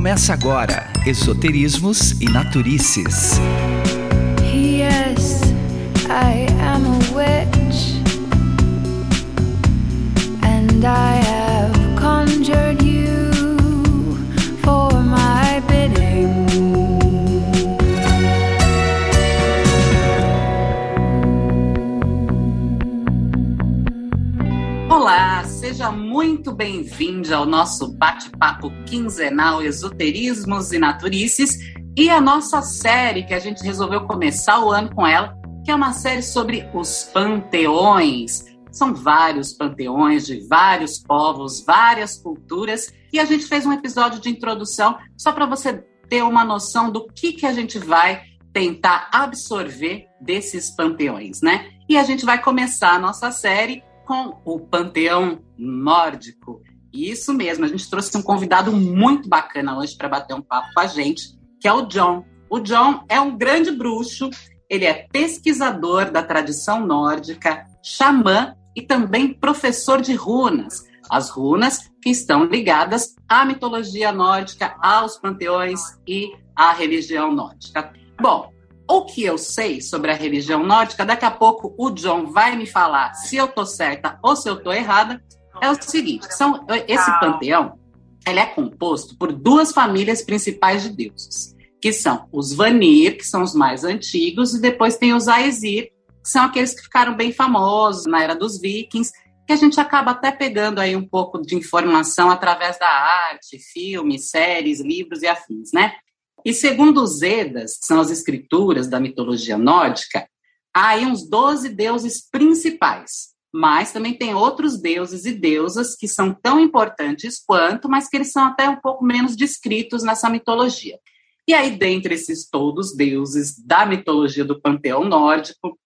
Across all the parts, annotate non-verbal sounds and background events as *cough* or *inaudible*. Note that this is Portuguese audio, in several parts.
Começa agora Esoterismos e Naturices. Yes, I am a witch, and I have conjured you for my bidding. Olá, seja muito bem-vindo ao nosso bate-papo quinzenal Esoterismos e Naturices e a nossa série que a gente resolveu começar o ano com ela, que é uma série sobre os panteões. São vários panteões de vários povos, várias culturas, e a gente fez um episódio de introdução só para você ter uma noção do que, que a gente vai tentar absorver desses panteões, né? E a gente vai começar a nossa série com o panteão nórdico. Isso mesmo, a gente trouxe um convidado muito bacana hoje para bater um papo com a gente, que é o John. O John é um grande bruxo, ele é pesquisador da tradição nórdica, xamã e também professor de runas. As runas que estão ligadas à mitologia nórdica, aos panteões e à religião nórdica. Bom, o que eu sei sobre a religião nórdica, daqui a pouco o John vai me falar se eu tô certa ou se eu tô errada, é o seguinte, são, esse panteão, ele é composto por duas famílias principais de deuses, que são os Vanir, que são os mais antigos, e depois tem os Aesir, que são aqueles que ficaram bem famosos na era dos vikings, que a gente acaba até pegando aí um pouco de informação através da arte, filmes, séries, livros e afins, né? E segundo os Edas, que são as escrituras da mitologia nórdica, há aí uns 12 deuses principais, mas também tem outros deuses e deusas que são tão importantes quanto, mas que eles são até um pouco menos descritos nessa mitologia. E aí, dentre esses todos deuses da mitologia do panteão nórdico,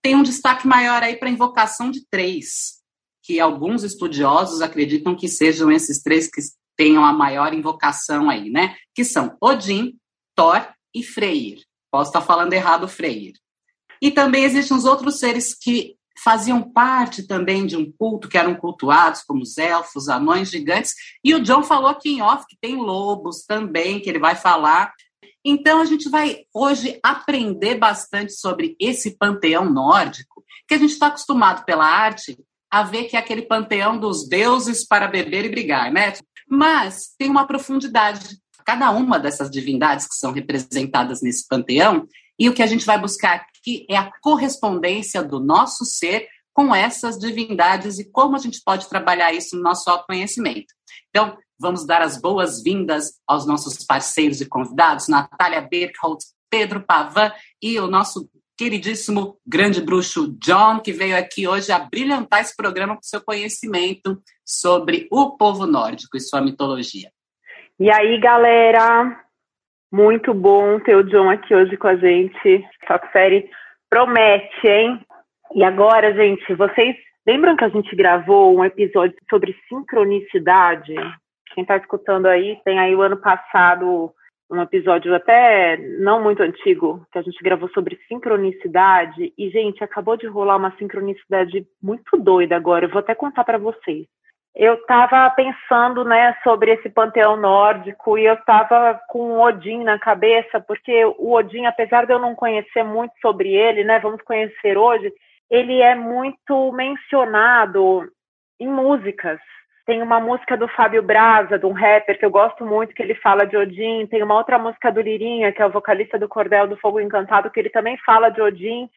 tem um destaque maior aí para a invocação de três, que alguns estudiosos acreditam que sejam esses três que tenham a maior invocação aí, né? Que são Odin, Thor e Freyr. Posso estar falando errado, Freyr. E também existem os outros seres que faziam parte também de um culto, que eram cultuados, como os elfos, anões, gigantes. E o John falou aqui em off que tem lobos também, que ele vai falar. Então, a gente vai hoje aprender bastante sobre esse panteão nórdico, que a gente está acostumado pela arte a ver que é aquele panteão dos deuses para beber e brigar, né? Mas tem uma profundidade. Cada uma dessas divindades que são representadas nesse panteão, e o que a gente vai buscar aqui é a correspondência do nosso ser com essas divindades e como a gente pode trabalhar isso no nosso autoconhecimento. Então, vamos dar as boas-vindas aos nossos parceiros e convidados, Natália Berkholt, Pedro Pavan e o nosso queridíssimo grande bruxo John, que veio aqui hoje a brilhantar esse programa com seu conhecimento sobre o povo nórdico e sua mitologia. E aí, galera? Muito bom ter o John aqui hoje com a gente. Essa série promete, hein? E agora, gente, vocês lembram que a gente gravou um episódio sobre sincronicidade? Quem está escutando aí, tem aí o ano passado um episódio até não muito antigo, que a gente gravou sobre sincronicidade. E, gente, acabou de rolar uma sincronicidade muito doida agora. Eu vou até contar para vocês. Eu estava pensando, né, sobre esse panteão nórdico e eu estava com o Odin na cabeça, porque o Odin, apesar de eu não conhecer muito sobre ele, né, vamos conhecer hoje, ele é muito mencionado em músicas, tem uma música do Fábio Braza, de um rapper que eu gosto muito, que ele fala de Odin. Tem uma outra música do Lirinha, que é o vocalista do Cordel do Fogo Encantado, que ele também fala de Odin.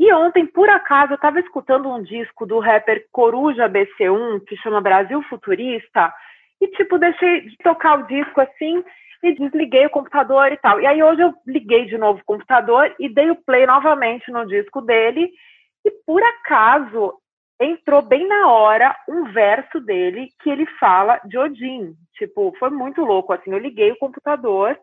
E ontem, por acaso, eu estava escutando um disco do rapper Coruja BC1, que chama Brasil Futurista, e, tipo, deixei de tocar o disco assim e desliguei o computador e tal. E aí hoje eu liguei de novo o computador e dei o play novamente no disco dele. E por acaso entrou bem na hora um verso dele que ele fala de Odin. Tipo, foi muito louco, assim, eu liguei o computador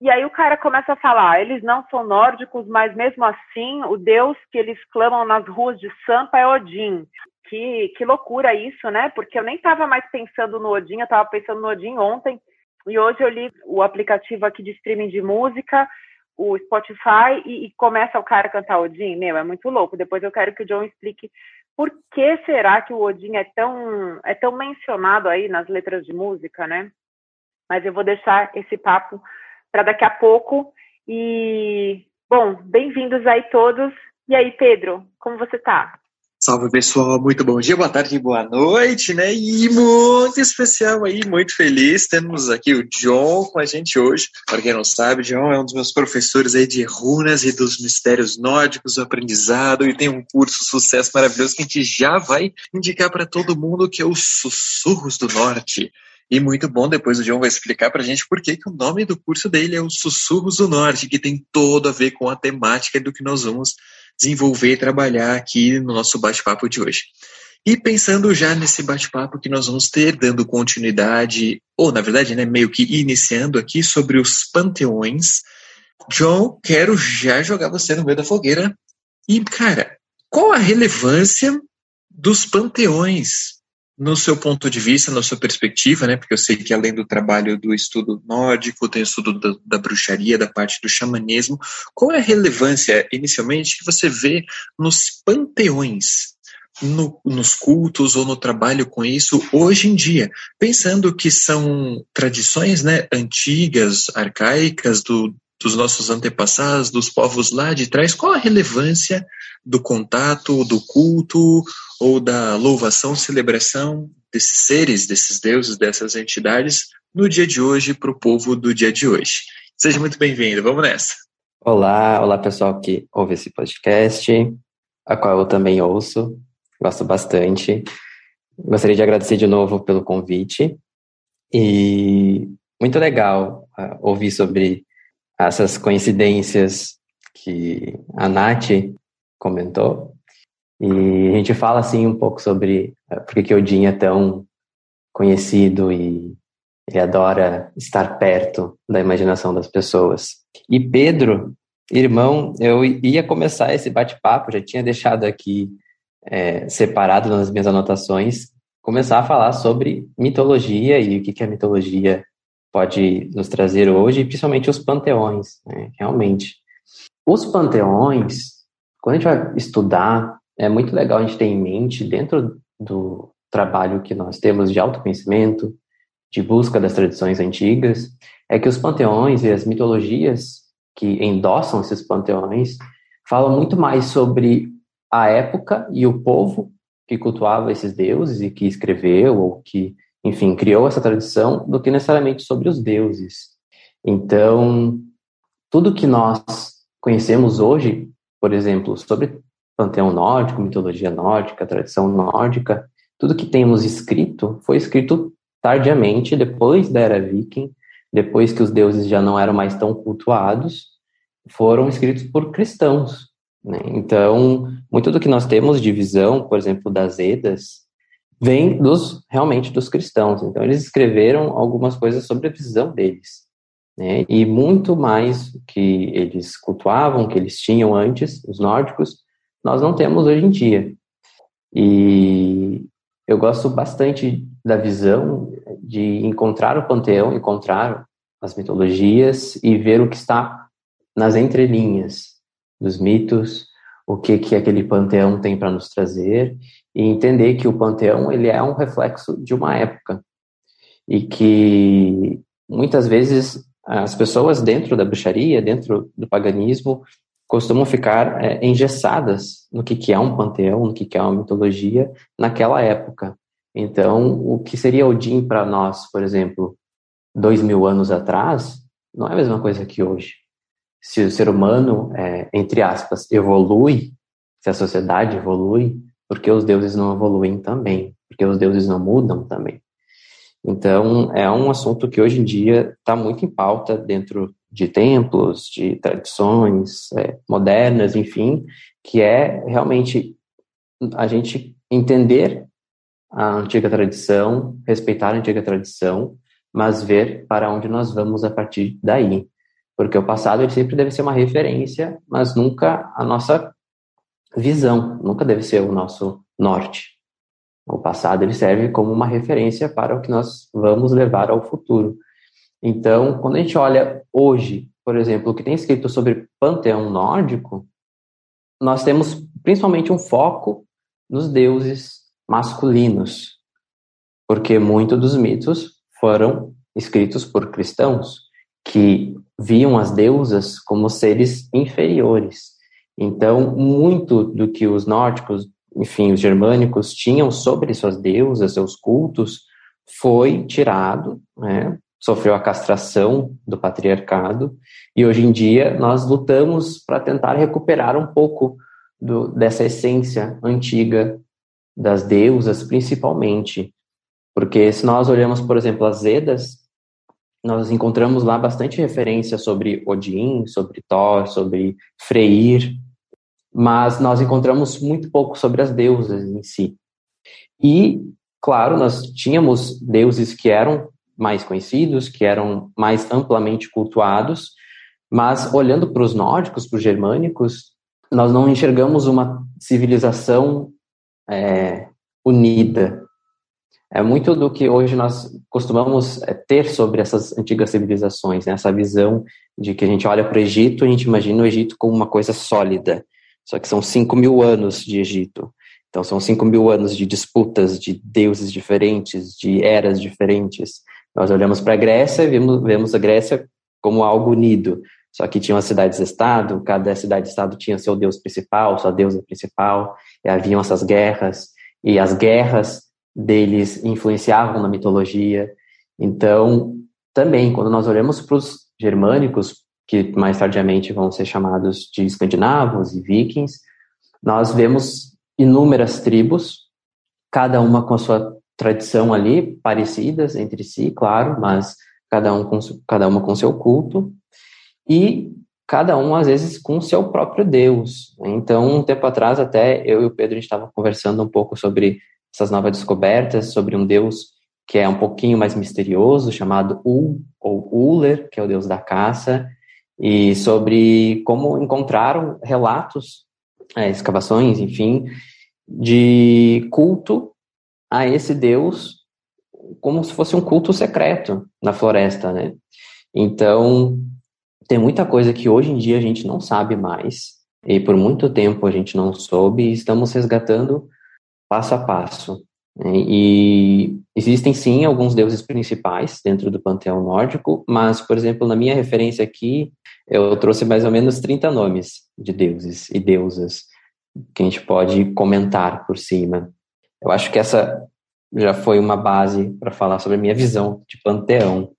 e aí o cara começa a falar, ah, eles não são nórdicos, mas mesmo assim, o deus que eles clamam nas ruas de Sampa é Odin. Que, que loucura isso, né? Porque eu nem estava mais pensando no Odin, eu estava pensando no Odin ontem, e hoje eu li o aplicativo aqui de streaming de música, o Spotify, e, e começa o cara a cantar Odin. Meu, é muito louco. Depois eu quero que o John explique por que será que o Odin é tão, é tão mencionado aí nas letras de música, né? mas eu vou deixar esse papo para daqui a pouco. E, bom, bem-vindos aí todos. E aí, Pedro, como você está? Salve pessoal, muito bom dia, boa tarde, boa noite, né? E muito especial aí, muito feliz. Temos aqui o John com a gente hoje. Para quem não sabe, John é um dos meus professores aí de runas e dos mistérios nórdicos, do aprendizado, e tem um curso sucesso maravilhoso que a gente já vai indicar para todo mundo, que é o Sussurros do Norte. E muito bom, depois o John vai explicar para a gente por que, que o nome do curso dele é o Sussurros do Norte, que tem todo a ver com a temática do que nós vamos desenvolver e trabalhar aqui no nosso bate-papo de hoje. E pensando já nesse bate-papo que nós vamos ter, dando continuidade, ou na verdade, né, meio que iniciando aqui sobre os panteões, John, quero já jogar você no meio da fogueira. E, cara, qual a relevância dos panteões no seu ponto de vista, na sua perspectiva, né? Porque eu sei que além do trabalho do estudo nórdico, tem o estudo da, da bruxaria, da parte do xamanismo. Qual é a relevância, inicialmente, que você vê nos panteões, no, nos cultos ou no trabalho com isso hoje em dia, pensando que são tradições, né, antigas, arcaicas do, dos nossos antepassados, dos povos lá de trás, qual a relevância do contato, do culto ou da louvação, celebração desses seres, desses deuses, dessas entidades no dia de hoje para o povo do dia de hoje. Seja muito bem-vindo, vamos nessa. Olá, olá pessoal que ouve esse podcast, a qual eu também ouço, gosto bastante. Gostaria de agradecer de novo pelo convite e muito legal uh, ouvir sobre essas coincidências que a Nath comentou. E a gente fala assim um pouco sobre uh, por que Odin é tão conhecido e ele adora estar perto da imaginação das pessoas. E Pedro, irmão, eu ia começar esse bate-papo, já tinha deixado aqui é, separado nas minhas anotações, começar a falar sobre mitologia e o que, que a mitologia pode nos trazer hoje, principalmente os panteões, né, realmente. Os panteões, quando a gente vai estudar, é muito legal a gente ter em mente, dentro do trabalho que nós temos de autoconhecimento, de busca das tradições antigas, é que os panteões e as mitologias que endossam esses panteões falam muito mais sobre a época e o povo que cultuava esses deuses e que escreveu ou que, enfim, criou essa tradição do que necessariamente sobre os deuses. Então, tudo que nós conhecemos hoje, por exemplo, sobre panteão nórdico, mitologia nórdica, tradição nórdica, tudo que temos escrito foi escrito tardiamente, depois da era viking, depois que os deuses já não eram mais tão cultuados, foram escritos por cristãos. Né? Então, muito do que nós temos de visão, por exemplo, das Edas, vem dos realmente dos cristãos. Então, eles escreveram algumas coisas sobre a visão deles. Né? E muito mais que eles cultuavam, que eles tinham antes, os nórdicos, nós não temos hoje em dia. E eu gosto bastante da visão de encontrar o panteão, encontrar as mitologias e ver o que está nas entrelinhas dos mitos, o que que aquele panteão tem para nos trazer e entender que o panteão ele é um reflexo de uma época e que muitas vezes as pessoas dentro da bruxaria, dentro do paganismo, costumam ficar é, engessadas no que, que é um panteão, no que, que é uma mitologia naquela época. Então, o que seria Odin para nós, por exemplo, dois mil anos atrás, não é a mesma coisa que hoje. Se o ser humano, é, entre aspas, evolui, se a sociedade evolui, porque os deuses não evoluem também, porque os deuses não mudam também. Então, é um assunto que hoje em dia está muito em pauta dentro de templos, de tradições é, modernas, enfim, que é realmente a gente entender a antiga tradição, respeitar a antiga tradição, mas ver para onde nós vamos a partir daí. Porque o passado ele sempre deve ser uma referência, mas nunca a nossa visão, nunca deve ser o nosso norte. O passado ele serve como uma referência para o que nós vamos levar ao futuro. Então, quando a gente olha hoje, por exemplo, o que tem escrito sobre panteão nórdico, nós temos principalmente um foco nos deuses masculinos, porque muitos dos mitos foram escritos por cristãos que viam as deusas como seres inferiores. Então, muito do que os nórdicos, enfim, os germânicos tinham sobre suas deusas, seus cultos, foi tirado, né? sofreu a castração do patriarcado, e hoje em dia nós lutamos para tentar recuperar um pouco do, dessa essência antiga das deusas, principalmente. Porque se nós olhamos, por exemplo, as Edas, nós encontramos lá bastante referência sobre Odin, sobre Thor, sobre Freyr, mas nós encontramos muito pouco sobre as deusas em si. E, claro, nós tínhamos deuses que eram mais conhecidos, que eram mais amplamente cultuados, mas olhando para os nórdicos, para os germânicos, nós não enxergamos uma civilização é, unida. É muito do que hoje nós costumamos é, ter sobre essas antigas civilizações, né? essa visão de que a gente olha para o Egito, a gente imagina o Egito como uma coisa sólida, só que são 5 mil anos de Egito. Então, são 5 mil anos de disputas, de deuses diferentes, de eras diferentes. Nós olhamos para a Grécia e vemos, vemos a Grécia como algo unido. Só que tinham as cidades-estado, cada cidade-estado tinha seu deus principal, sua deusa principal, e haviam essas guerras, e as guerras deles influenciavam na mitologia. Então, também, quando nós olhamos para os germânicos, que mais tardiamente vão ser chamados de escandinavos e vikings, nós vemos inúmeras tribos, cada uma com a sua tradição ali, parecidas entre si, claro, mas cada, um com, cada uma com seu culto, e cada um, às vezes, com seu próprio Deus. Então, um tempo atrás, até eu e o Pedro, a gente estava conversando um pouco sobre essas novas descobertas, sobre um Deus que é um pouquinho mais misterioso, chamado Ul, ou Uller, que é o Deus da caça, e sobre como encontraram relatos, é, escavações, enfim, de culto a esse Deus como se fosse um culto secreto na floresta, né? Então, tem muita coisa que hoje em dia a gente não sabe mais, e por muito tempo a gente não soube, e estamos resgatando passo a passo. Né? E existem sim alguns deuses principais dentro do panteão nórdico, mas, por exemplo, na minha referência aqui, eu trouxe mais ou menos 30 nomes de deuses e deusas que a gente pode comentar por cima. Eu acho que essa já foi uma base para falar sobre a minha visão de panteão.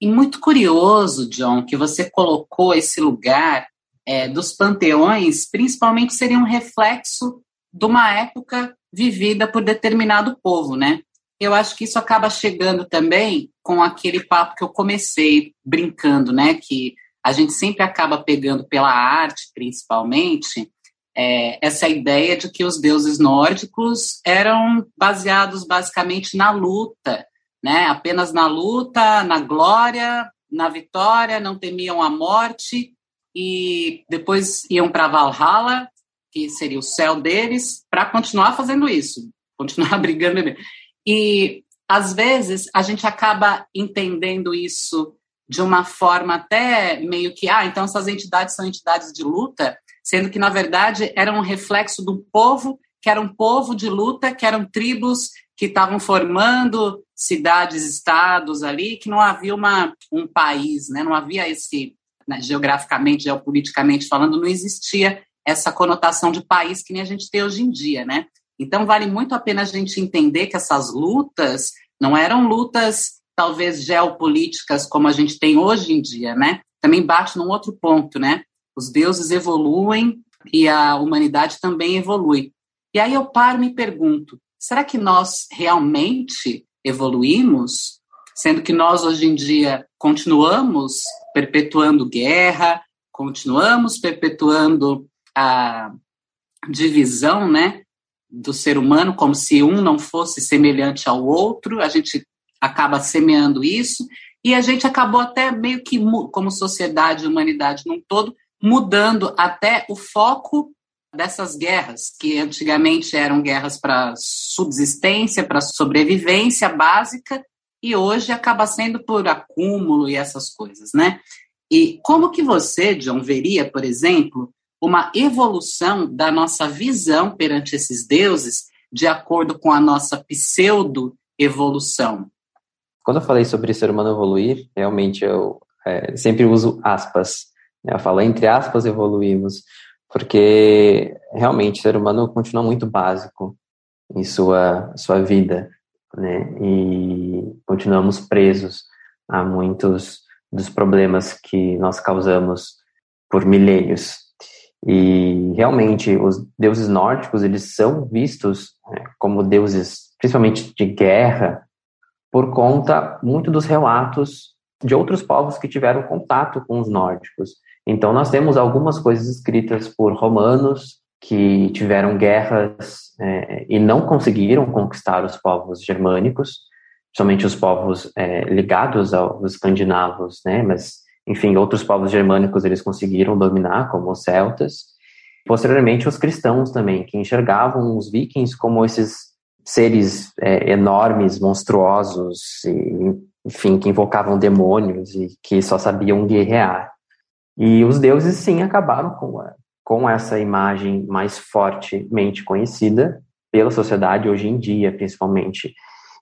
E muito curioso, John, que você colocou esse lugar é, dos panteões, principalmente seria um reflexo de uma época vivida por determinado povo, né? Eu acho que isso acaba chegando também com aquele papo que eu comecei brincando, né? Que a gente sempre acaba pegando pela arte, principalmente, é, essa ideia de que os deuses nórdicos eram baseados basicamente na luta, né? Apenas na luta, na glória, na vitória, não temiam a morte e depois iam para Valhalla, que seria o céu deles, para continuar fazendo isso, continuar *laughs* brigando. E às vezes a gente acaba entendendo isso de uma forma até meio que, ah, então essas entidades são entidades de luta, sendo que, na verdade, era um reflexo do povo, que era um povo de luta, que eram tribos que estavam formando cidades, estados ali, que não havia uma, um país, né? não havia esse, né, geograficamente, geopoliticamente falando, não existia essa conotação de país que nem a gente tem hoje em dia, né? Então, vale muito a pena a gente entender que essas lutas não eram lutas, talvez, geopolíticas como a gente tem hoje em dia, né? Também bate num outro ponto, né? Os deuses evoluem e a humanidade também evolui. E aí eu paro e me pergunto: será que nós realmente evoluímos? Sendo que nós, hoje em dia, continuamos perpetuando guerra, continuamos perpetuando a divisão né, do ser humano, como se um não fosse semelhante ao outro, a gente acaba semeando isso, e a gente acabou até meio que, como sociedade, humanidade num todo, mudando até o foco dessas guerras, que antigamente eram guerras para subsistência, para sobrevivência básica, e hoje acaba sendo por acúmulo e essas coisas, né? E como que você, John, veria, por exemplo, uma evolução da nossa visão perante esses deuses de acordo com a nossa pseudo-evolução? Quando eu falei sobre ser humano evoluir, realmente eu é, sempre uso aspas. Né? Eu falo entre aspas evoluímos, porque realmente o ser humano continua muito básico em sua, sua vida, né? E continuamos presos a muitos dos problemas que nós causamos por milênios. E realmente os deuses nórdicos eles são vistos né, como deuses, principalmente de guerra, por conta muito dos relatos de outros povos que tiveram contato com os nórdicos. Então nós temos algumas coisas escritas por romanos que tiveram guerras é, e não conseguiram conquistar os povos germânicos, somente os povos é, ligados aos escandinavos, né? Mas enfim, outros povos germânicos eles conseguiram dominar, como os celtas. Posteriormente, os cristãos também, que enxergavam os vikings como esses seres é, enormes, monstruosos, e, enfim, que invocavam demônios e que só sabiam guerrear. E os deuses, sim, acabaram com, com essa imagem mais fortemente conhecida pela sociedade hoje em dia, principalmente.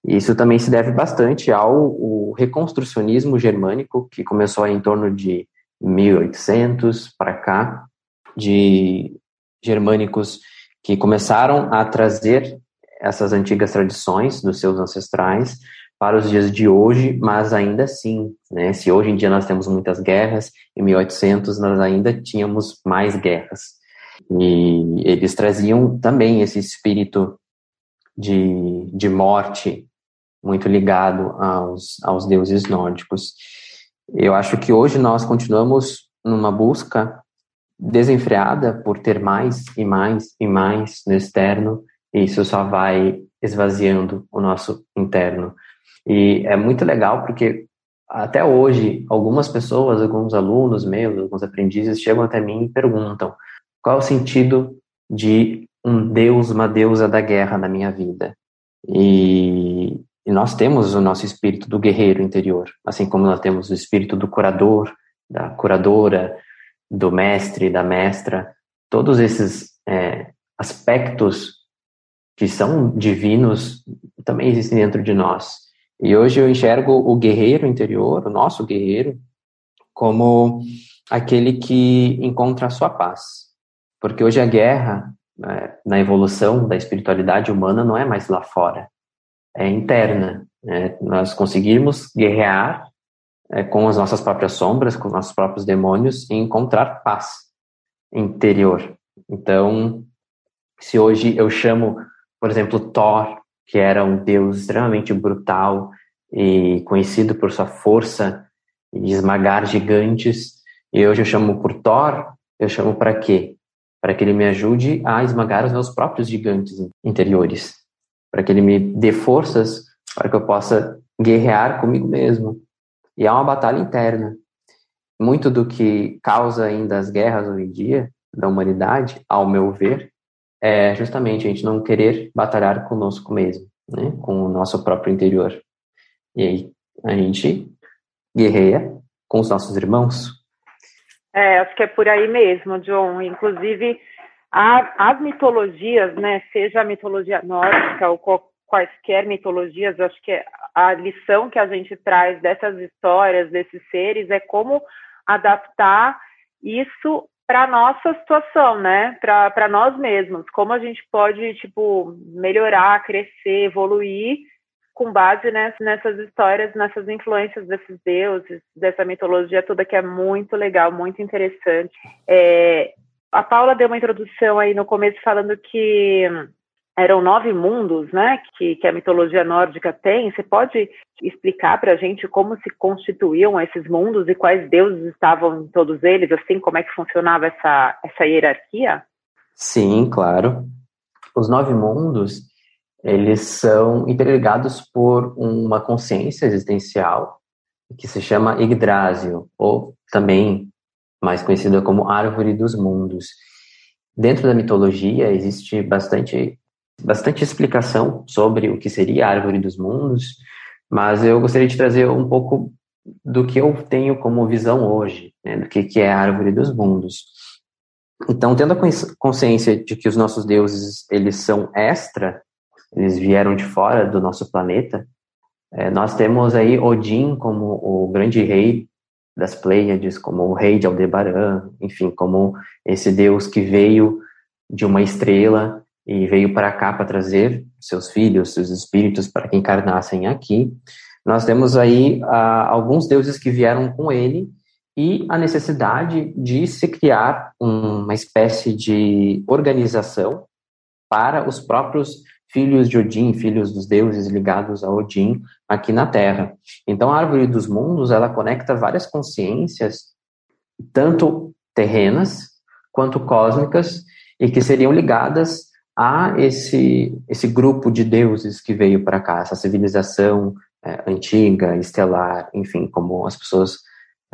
Isso também se deve bastante ao reconstrucionismo germânico, que começou em torno de 1800 para cá, de germânicos que começaram a trazer essas antigas tradições dos seus ancestrais para os dias de hoje, mas ainda assim, né, se hoje em dia nós temos muitas guerras, em 1800 nós ainda tínhamos mais guerras. E eles traziam também esse espírito de, de morte muito ligado aos, aos deuses nórdicos. Eu acho que hoje nós continuamos numa busca desenfreada por ter mais e mais e mais no externo, isso só vai esvaziando o nosso interno. E é muito legal porque até hoje algumas pessoas, alguns alunos meus, alguns aprendizes chegam até mim e perguntam: qual é o sentido de um deus, uma deusa da guerra na minha vida? E e nós temos o nosso espírito do guerreiro interior, assim como nós temos o espírito do curador, da curadora, do mestre, da mestra. Todos esses é, aspectos que são divinos também existem dentro de nós. E hoje eu enxergo o guerreiro interior, o nosso guerreiro, como aquele que encontra a sua paz. Porque hoje a guerra, é, na evolução da espiritualidade humana, não é mais lá fora, é, interna. Né? Nós conseguirmos guerrear é, com as nossas próprias sombras, com os nossos próprios demônios e encontrar paz interior. Então, se hoje eu chamo, por exemplo, Thor, que era um deus extremamente brutal e conhecido por sua força de esmagar gigantes, e hoje eu chamo por Thor, eu chamo para quê? Para que ele me ajude a esmagar os meus próprios gigantes interiores para que ele me dê forças para que eu possa guerrear comigo mesmo. E é uma batalha interna. Muito do que causa ainda as guerras hoje em dia da humanidade, ao meu ver, é justamente a gente não querer batalhar conosco mesmo, né? com o nosso próprio interior. E aí a gente guerreia com os nossos irmãos. É, acho que é por aí mesmo, John. Inclusive, a, as mitologias, né, seja a mitologia nórdica ou quaisquer mitologias, acho que a lição que a gente traz dessas histórias, desses seres, é como adaptar isso para nossa situação, né? Para nós mesmos, como a gente pode tipo melhorar, crescer, evoluir com base nessas histórias, nessas influências desses deuses, dessa mitologia toda que é muito legal, muito interessante. É, a Paula deu uma introdução aí no começo falando que eram nove mundos, né, que, que a mitologia nórdica tem. Você pode explicar para a gente como se constituíam esses mundos e quais deuses estavam em todos eles, assim, como é que funcionava essa, essa hierarquia? Sim, claro. Os nove mundos, eles são interligados por uma consciência existencial que se chama Yggdrasil, ou também mais conhecida como Árvore dos Mundos. Dentro da mitologia existe bastante, bastante explicação sobre o que seria a Árvore dos Mundos, mas eu gostaria de trazer um pouco do que eu tenho como visão hoje, né, do que, que é a Árvore dos Mundos. Então, tendo a consciência de que os nossos deuses eles são extra, eles vieram de fora do nosso planeta, É, nós temos aí Odin como o grande rei das Pleiades, como o rei de Aldebaran, enfim, como esse deus que veio de uma estrela e veio para cá para trazer seus filhos, seus espíritos para que encarnassem aqui. Nós temos aí ah, alguns deuses que vieram com ele e a necessidade de se criar uma espécie de organização para os próprios filhos de Odin, filhos dos deuses ligados a Odin aqui na Terra. Então, a árvore dos mundos, ela conecta várias consciências, tanto terrenas quanto cósmicas, e que seriam ligadas a esse, esse grupo de deuses que veio para cá, essa civilização é, antiga, estelar, enfim, como as pessoas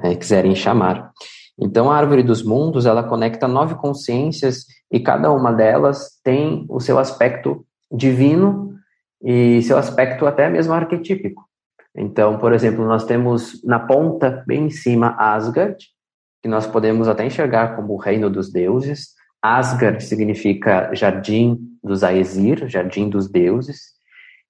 é, quiserem chamar. Então, a árvore dos mundos, ela conecta nove consciências e cada uma delas tem o seu aspecto divino e seu aspecto até mesmo arquetípico. Então, por exemplo, nós temos na ponta, bem em cima, Asgard, que nós podemos até enxergar como o reino dos deuses. Asgard significa jardim dos Aesir, jardim dos deuses,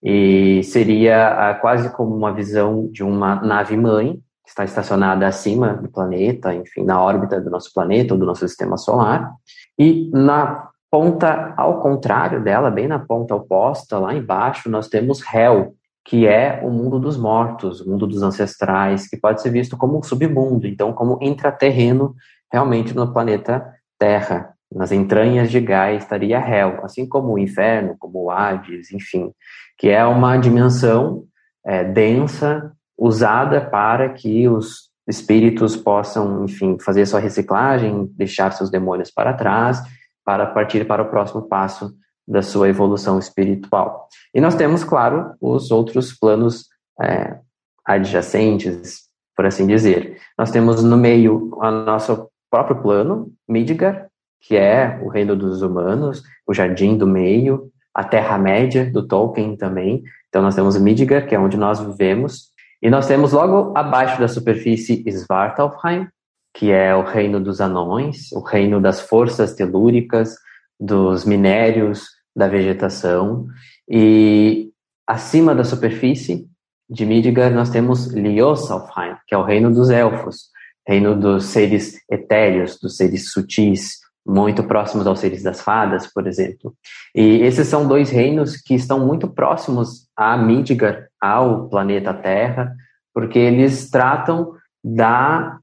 e seria quase como uma visão de uma nave-mãe, que está estacionada acima do planeta, enfim, na órbita do nosso planeta ou do nosso sistema solar. E na ponta ao contrário dela, bem na ponta oposta, lá embaixo, nós temos Hel, que é o mundo dos mortos, o mundo dos ancestrais, que pode ser visto como um submundo, então como intraterreno realmente no planeta Terra. Nas entranhas de Gaia estaria Hel, assim como o inferno, como o Hades, enfim, que é uma dimensão é, densa, usada para que os espíritos possam, enfim, fazer sua reciclagem, deixar seus demônios para trás para partir para o próximo passo da sua evolução espiritual. E nós temos, claro, os outros planos é, adjacentes, por assim dizer. Nós temos no meio o nosso próprio plano, Midgar, que é o reino dos humanos, o jardim do meio, a Terra-média do Tolkien também. Então nós temos Midgar, que é onde nós vivemos, e nós temos logo abaixo da superfície Svartalfheim, que é o reino dos anões, o reino das forças telúricas, dos minérios, da vegetação. E acima da superfície de Midgard nós temos Liosalfheim, que é o reino dos elfos, reino dos seres etéreos, dos seres sutis, muito próximos aos seres das fadas, por exemplo. E esses são dois reinos que estão muito próximos a Midgard, ao planeta Terra, porque eles tratam da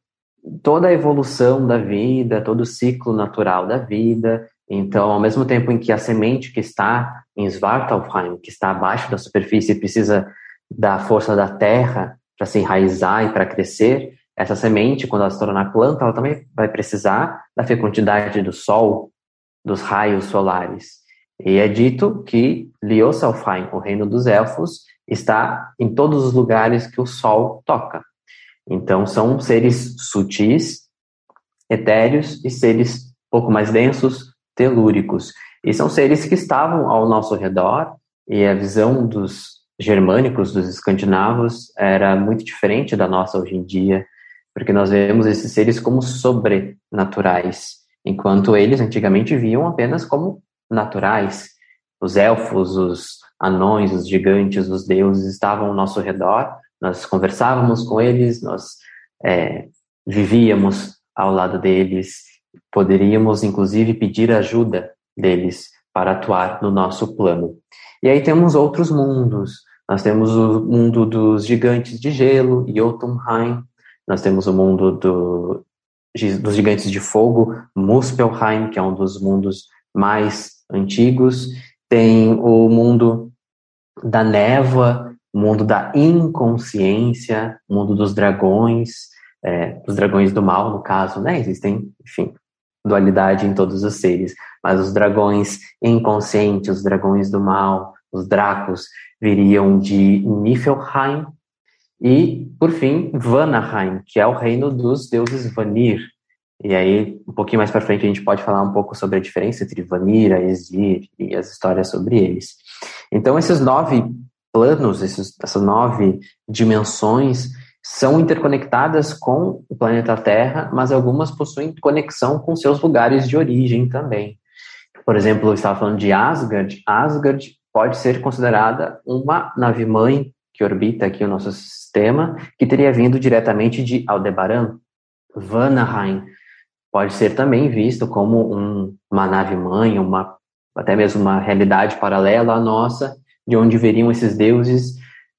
toda a evolução da vida, todo o ciclo natural da vida. Então, ao mesmo tempo em que a semente que está em Svartalfheim, que está abaixo da superfície, precisa da força da terra para se enraizar e para crescer, essa semente, quando ela se tornar planta, ela também vai precisar da fecundidade do sol, dos raios solares. E é dito que Liosalfheim, o reino dos elfos, está em todos os lugares que o sol toca. Então, são seres sutis, etéreos e seres pouco mais densos, telúricos. E são seres que estavam ao nosso redor, e a visão dos germânicos, dos escandinavos, era muito diferente da nossa hoje em dia, porque nós vemos esses seres como sobrenaturais, enquanto eles antigamente viam apenas como naturais. Os elfos, os anões, os gigantes, os deuses estavam ao nosso redor, nós conversávamos com eles, nós é, vivíamos ao lado deles, poderíamos inclusive pedir ajuda deles para atuar no nosso plano. E aí temos outros mundos. Nós temos o mundo dos gigantes de gelo, Jotunheim. Nós temos o mundo do, dos gigantes de fogo, Muspelheim, que é um dos mundos mais antigos. Tem o mundo da névoa, o mundo da inconsciência, o mundo dos dragões, é, os dragões do mal, no caso, né? Existem, enfim, dualidade em todos os seres, mas os dragões inconscientes, os dragões do mal, os dracos, viriam de Niflheim, e, por fim, Vanaheim, que é o reino dos deuses Vanir. E aí, um pouquinho mais para frente, a gente pode falar um pouco sobre a diferença entre Vanir, Aesir e as histórias sobre eles. Então, esses nove planos, esses, essas nove dimensões, são interconectadas com o planeta Terra, mas algumas possuem conexão com seus lugares de origem também. Por exemplo, eu estava falando de Asgard. Asgard pode ser considerada uma nave-mãe que orbita aqui o nosso sistema, que teria vindo diretamente de Aldebaran, Vanaheim. Pode ser também visto como um, uma nave-mãe, uma, até mesmo uma realidade paralela à nossa, de onde veriam esses deuses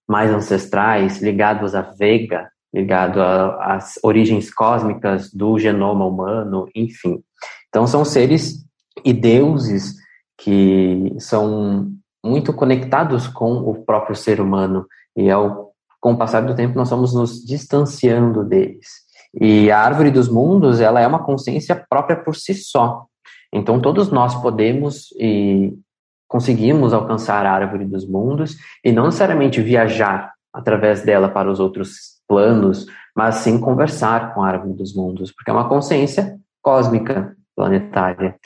mais ancestrais, ligados à Vega, ligado às origens cósmicas do genoma humano, enfim. Então, são seres e deuses que são muito conectados com o próprio ser humano e ao com o passar do tempo nós estamos nos distanciando deles. E a árvore dos mundos, ela é uma consciência própria por si só. Então todos nós podemos e conseguimos alcançar a árvore dos mundos e não necessariamente viajar através dela para os outros planos, mas sim conversar com a árvore dos mundos, porque é uma consciência cósmica planetária.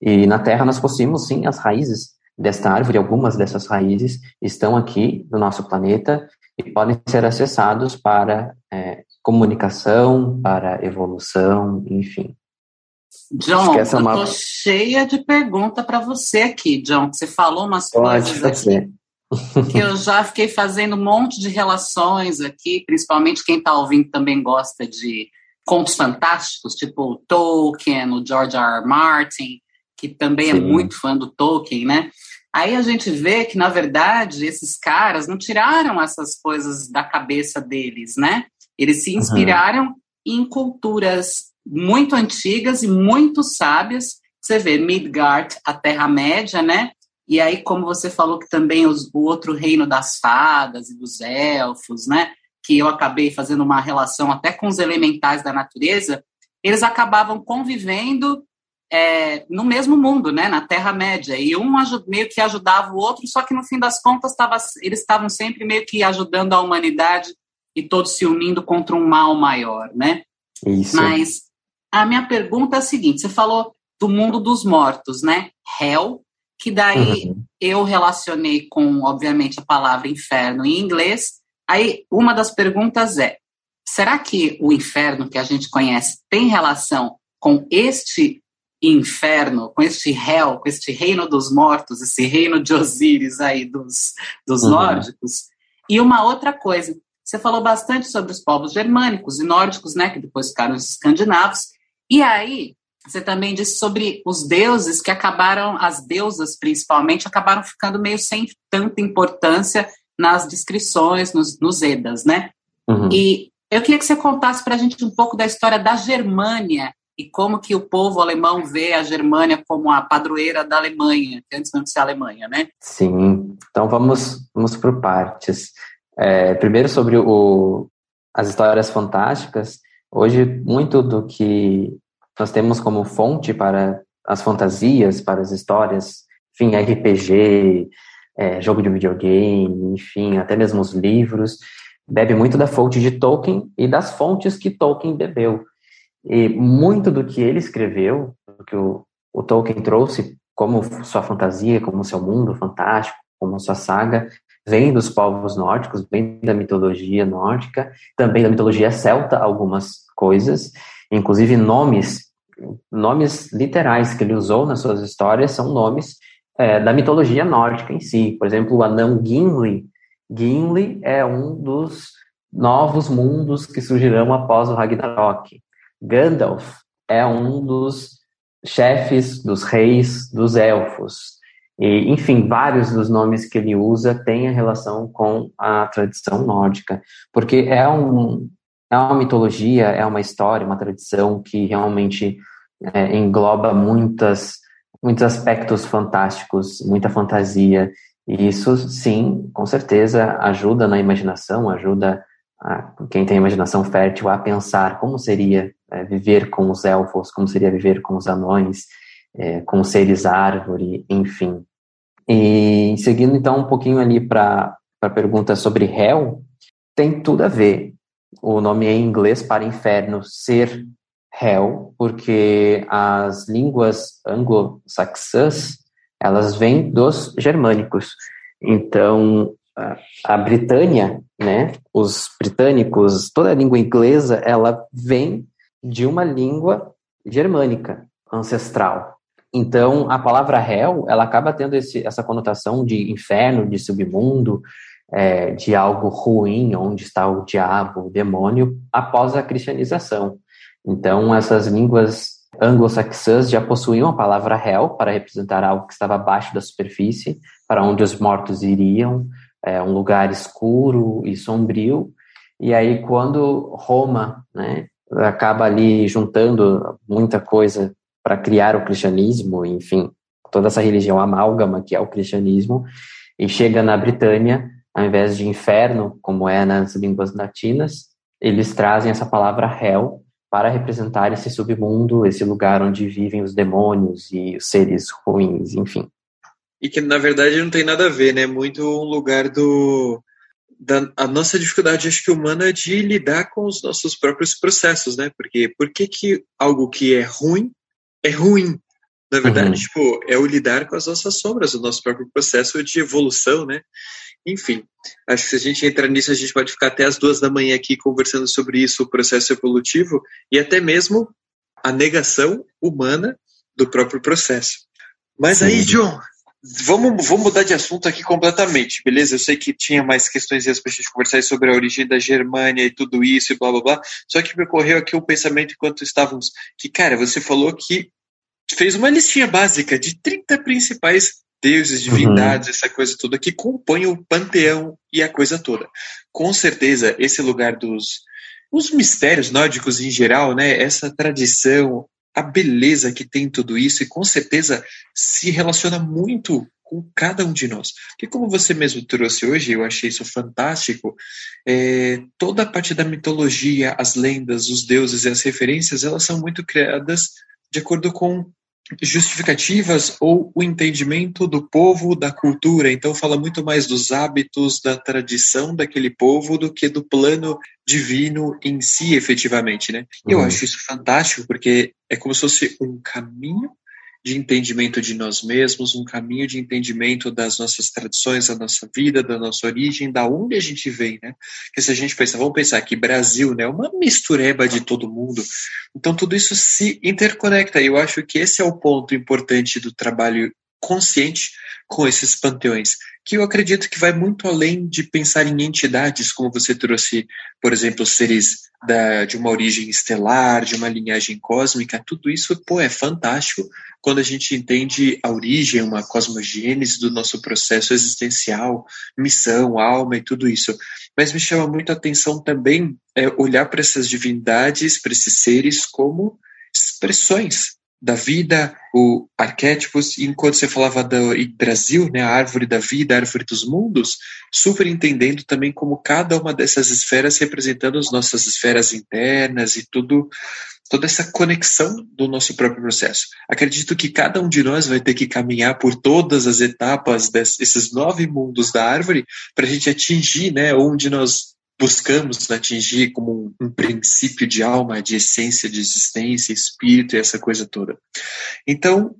E na Terra nós possuímos sim as raízes desta árvore, algumas dessas raízes estão aqui no nosso planeta e podem ser acessados para é, comunicação, para evolução, enfim. John, é uma... eu tô cheia de pergunta para você aqui, John. Você falou umas Pode coisas fazer. aqui que eu já fiquei fazendo um monte de relações aqui, principalmente quem está ouvindo também gosta de contos fantásticos, tipo o Tolkien, o George R. R. Martin, que também é Sim. é muito fã do Tolkien, né? Aí a gente vê que, na verdade, esses caras não tiraram essas coisas da cabeça deles, né? Eles se inspiraram uhum. em culturas muito antigas e muito sábias. Você vê Midgard, a Terra-média, né? E aí, como você falou que também os, o outro reino das fadas e dos elfos, né? Que eu acabei fazendo uma relação até com os elementais da natureza, eles acabavam convivendo é, no mesmo mundo, né, na Terra-média, e um meio que ajudava o outro, só que no fim das contas tava, eles estavam sempre meio que ajudando a humanidade e todos se unindo contra um mal maior, né? Isso. Mas a minha pergunta é a seguinte: você falou do mundo dos mortos, né? Hell, que daí uhum. eu relacionei com, obviamente, a palavra inferno em inglês. Aí uma das perguntas é: será que o inferno que a gente conhece tem relação com este inferno, com este réu, com este reino dos mortos, esse reino de Osíris aí dos, dos uhum. nórdicos. E uma outra coisa, você falou bastante sobre os povos germânicos e nórdicos, né, que depois ficaram os escandinavos. E aí, você também disse sobre os deuses que acabaram, as deusas principalmente, acabaram ficando meio sem tanta importância nas descrições, nos, nos Edas, né? Uhum. E eu queria que você contasse para a gente um pouco da história da Germânia e como que o povo alemão vê a Germânia como a padroeira da Alemanha, que antes não ser Alemanha, né? Sim, então vamos, vamos por partes. É, primeiro sobre o, as histórias fantásticas, hoje muito do que nós temos como fonte para as fantasias, para as histórias, enfim, RPG, é, jogo de videogame, enfim, até mesmo os livros, bebe muito da fonte de Tolkien e das fontes que Tolkien bebeu. E muito do que ele escreveu, do que o, o Tolkien trouxe como sua fantasia, como seu mundo fantástico, como sua saga, vem dos povos nórdicos, vem da mitologia nórdica, também da mitologia celta, algumas coisas, inclusive nomes, nomes literais que ele usou nas suas histórias são nomes é, da mitologia nórdica em si. Por exemplo, o anão Gimli. Gimli é um dos novos mundos que surgirão após o Ragnarok. Gandalf é um dos chefes dos reis dos elfos. E, enfim, vários dos nomes que ele usa têm a relação com a tradição nórdica, porque é, um, é uma mitologia, é uma história, uma tradição que realmente é, engloba muitas, muitos aspectos fantásticos, muita fantasia. E isso, sim, com certeza, ajuda na imaginação, ajuda a, quem tem imaginação fértil a pensar como seria é, viver com os elfos, como seria viver com os anões, é, com os seres árvore, enfim. E seguindo então um pouquinho ali para a pergunta sobre Hell, tem tudo a ver. O nome em inglês para inferno ser Hell, porque as línguas anglo-saxãs elas vêm dos germânicos. Então, a Britânia, né, os britânicos, toda a língua inglesa, ela vem de uma língua germânica ancestral. Então, a palavra hell, ela acaba tendo esse, essa conotação de inferno, de submundo, é, de algo ruim, onde está o diabo, o demônio, após a cristianização. Então, essas línguas anglo-saxãs já possuíam a palavra hell para representar algo que estava abaixo da superfície, para onde os mortos iriam, é, um lugar escuro e sombrio. E aí, quando Roma né, acaba ali juntando muita coisa para criar o cristianismo, enfim, toda essa religião amálgama que é o cristianismo, e chega na Britânia, ao invés de inferno, como é nas línguas latinas, eles trazem essa palavra hell para representar esse submundo, esse lugar onde vivem os demônios e os seres ruins, enfim. E que na verdade não tem nada a ver, né? Muito um lugar do da a nossa dificuldade acho que humana é de lidar com os nossos próprios processos, né? Porque por que que algo que é ruim é ruim? Na verdade, uhum. tipo, é o lidar com as nossas sombras, o nosso próprio processo de evolução, né? Enfim, acho que se a gente entrar nisso, a gente pode ficar até as duas da manhã aqui conversando sobre isso, o processo evolutivo e até mesmo a negação humana do próprio processo. Mas Sim. aí, John, vamos, vamos mudar de assunto aqui completamente, beleza? Eu sei que tinha mais questões para a gente conversar sobre a origem da Germânia e tudo isso e blá blá blá. Só que me ocorreu aqui o um pensamento enquanto estávamos que, cara, você falou que fez uma listinha básica de 30 principais deuses, uhum. divindades, uhum. essa coisa toda que compõe o panteão e a coisa toda. Com certeza, esse lugar dos os mistérios nórdicos em geral, né, essa tradição, a beleza que tem tudo isso, e com certeza se relaciona muito com cada um de nós. Porque como você mesmo trouxe hoje, eu achei isso fantástico, é, toda a parte da mitologia, as lendas, os deuses e as referências, elas são muito criadas de acordo com justificativas ou o entendimento do povo, da cultura. Então, fala muito mais dos hábitos, da tradição daquele povo do que do plano divino em si, efetivamente, né? Eu uhum. acho isso fantástico porque é como se fosse um caminho de entendimento de nós mesmos, um caminho de entendimento das nossas tradições, da nossa vida, da nossa origem, da onde a gente vem, né? Porque se a gente pensar, vamos pensar que Brasil, né, é uma mistureba de todo mundo. Então tudo isso se interconecta. E eu acho que esse é o ponto importante do trabalho consciente com esses panteões, que eu acredito que vai muito além de pensar em entidades, como você trouxe, por exemplo, seres da, de uma origem estelar, de uma linhagem cósmica, tudo isso pô, é fantástico quando a gente entende a origem, uma cosmogênese do nosso processo existencial, missão, alma e tudo isso. Mas me chama muito a atenção também é, olhar para essas divindades, para esses seres, como expressões da vida, o arquétipos, e enquanto você falava do Brasil, né, a árvore da vida, a árvore dos mundos, super entendendo também como cada uma dessas esferas representando as nossas esferas internas e tudo, toda essa conexão do nosso próprio processo. Acredito que cada um de nós vai ter que caminhar por todas as etapas desses nove mundos da árvore para a gente atingir, né, onde nós buscamos atingir como um, um, princípio de alma, de essência, de existência, espírito e essa coisa toda. Então,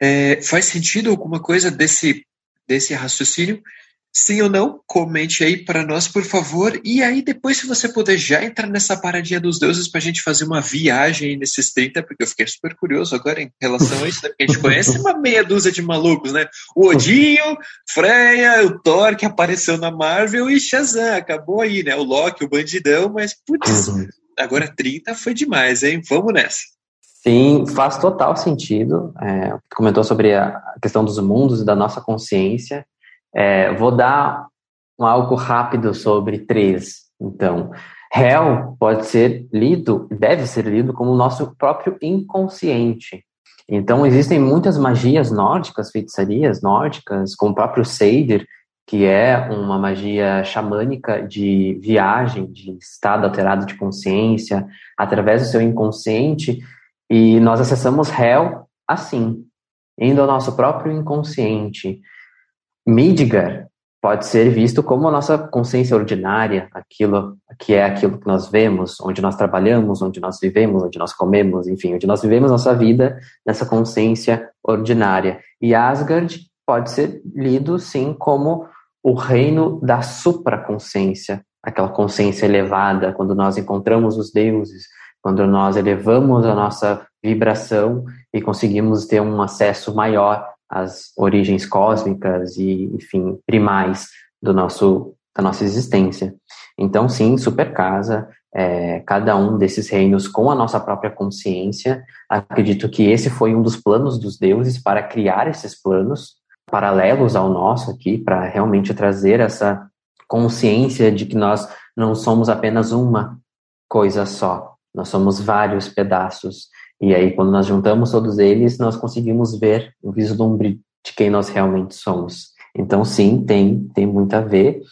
é, faz sentido alguma coisa desse, desse raciocínio? Sim ou não? Comente aí para nós, por favor. E aí, depois, se você puder já entrar nessa paradinha dos deuses para a gente fazer uma viagem nesses 30, porque eu fiquei super curioso agora em relação a isso, né? Porque a gente conhece uma meia dúzia de malucos, né? O Odinho, Freya, o Thor, que apareceu na Marvel, e Shazam. Acabou aí, né? O Loki, o Bandidão, mas, putz, agora 30 foi demais, hein? Vamos nessa. Sim, faz total sentido. É, comentou sobre a questão dos mundos e da nossa consciência. É, vou dar um algo rápido sobre três. Então, Hell pode ser lido, deve ser lido como o nosso próprio inconsciente. Então, existem muitas magias nórdicas, feitiçarias nórdicas, como o próprio Seider, que é uma magia xamânica de viagem, de estado alterado de consciência, através do seu inconsciente, e nós acessamos Hell assim, indo ao nosso próprio inconsciente. Midgar pode ser visto como a nossa consciência ordinária, aquilo que é aquilo que nós vemos, onde nós trabalhamos, onde nós vivemos, onde nós comemos, enfim, onde nós vivemos nossa vida nessa consciência ordinária. E Asgard pode ser lido, sim, como o reino da supraconsciência, aquela consciência elevada, quando nós encontramos os deuses, quando nós elevamos a nossa vibração e conseguimos ter um acesso maior as origens cósmicas e, enfim, primais do nosso da nossa existência. Então, sim, super casa, é, cada um desses reinos com a nossa própria consciência. Acredito que esse foi um dos planos dos deuses para criar esses planos paralelos ao nosso aqui, para realmente trazer essa consciência de que nós não somos apenas uma coisa só, nós somos vários pedaços. E aí, quando nós juntamos todos eles, nós conseguimos ver o vislumbre de quem nós realmente somos. Então, sim, tem, tem muito a ver.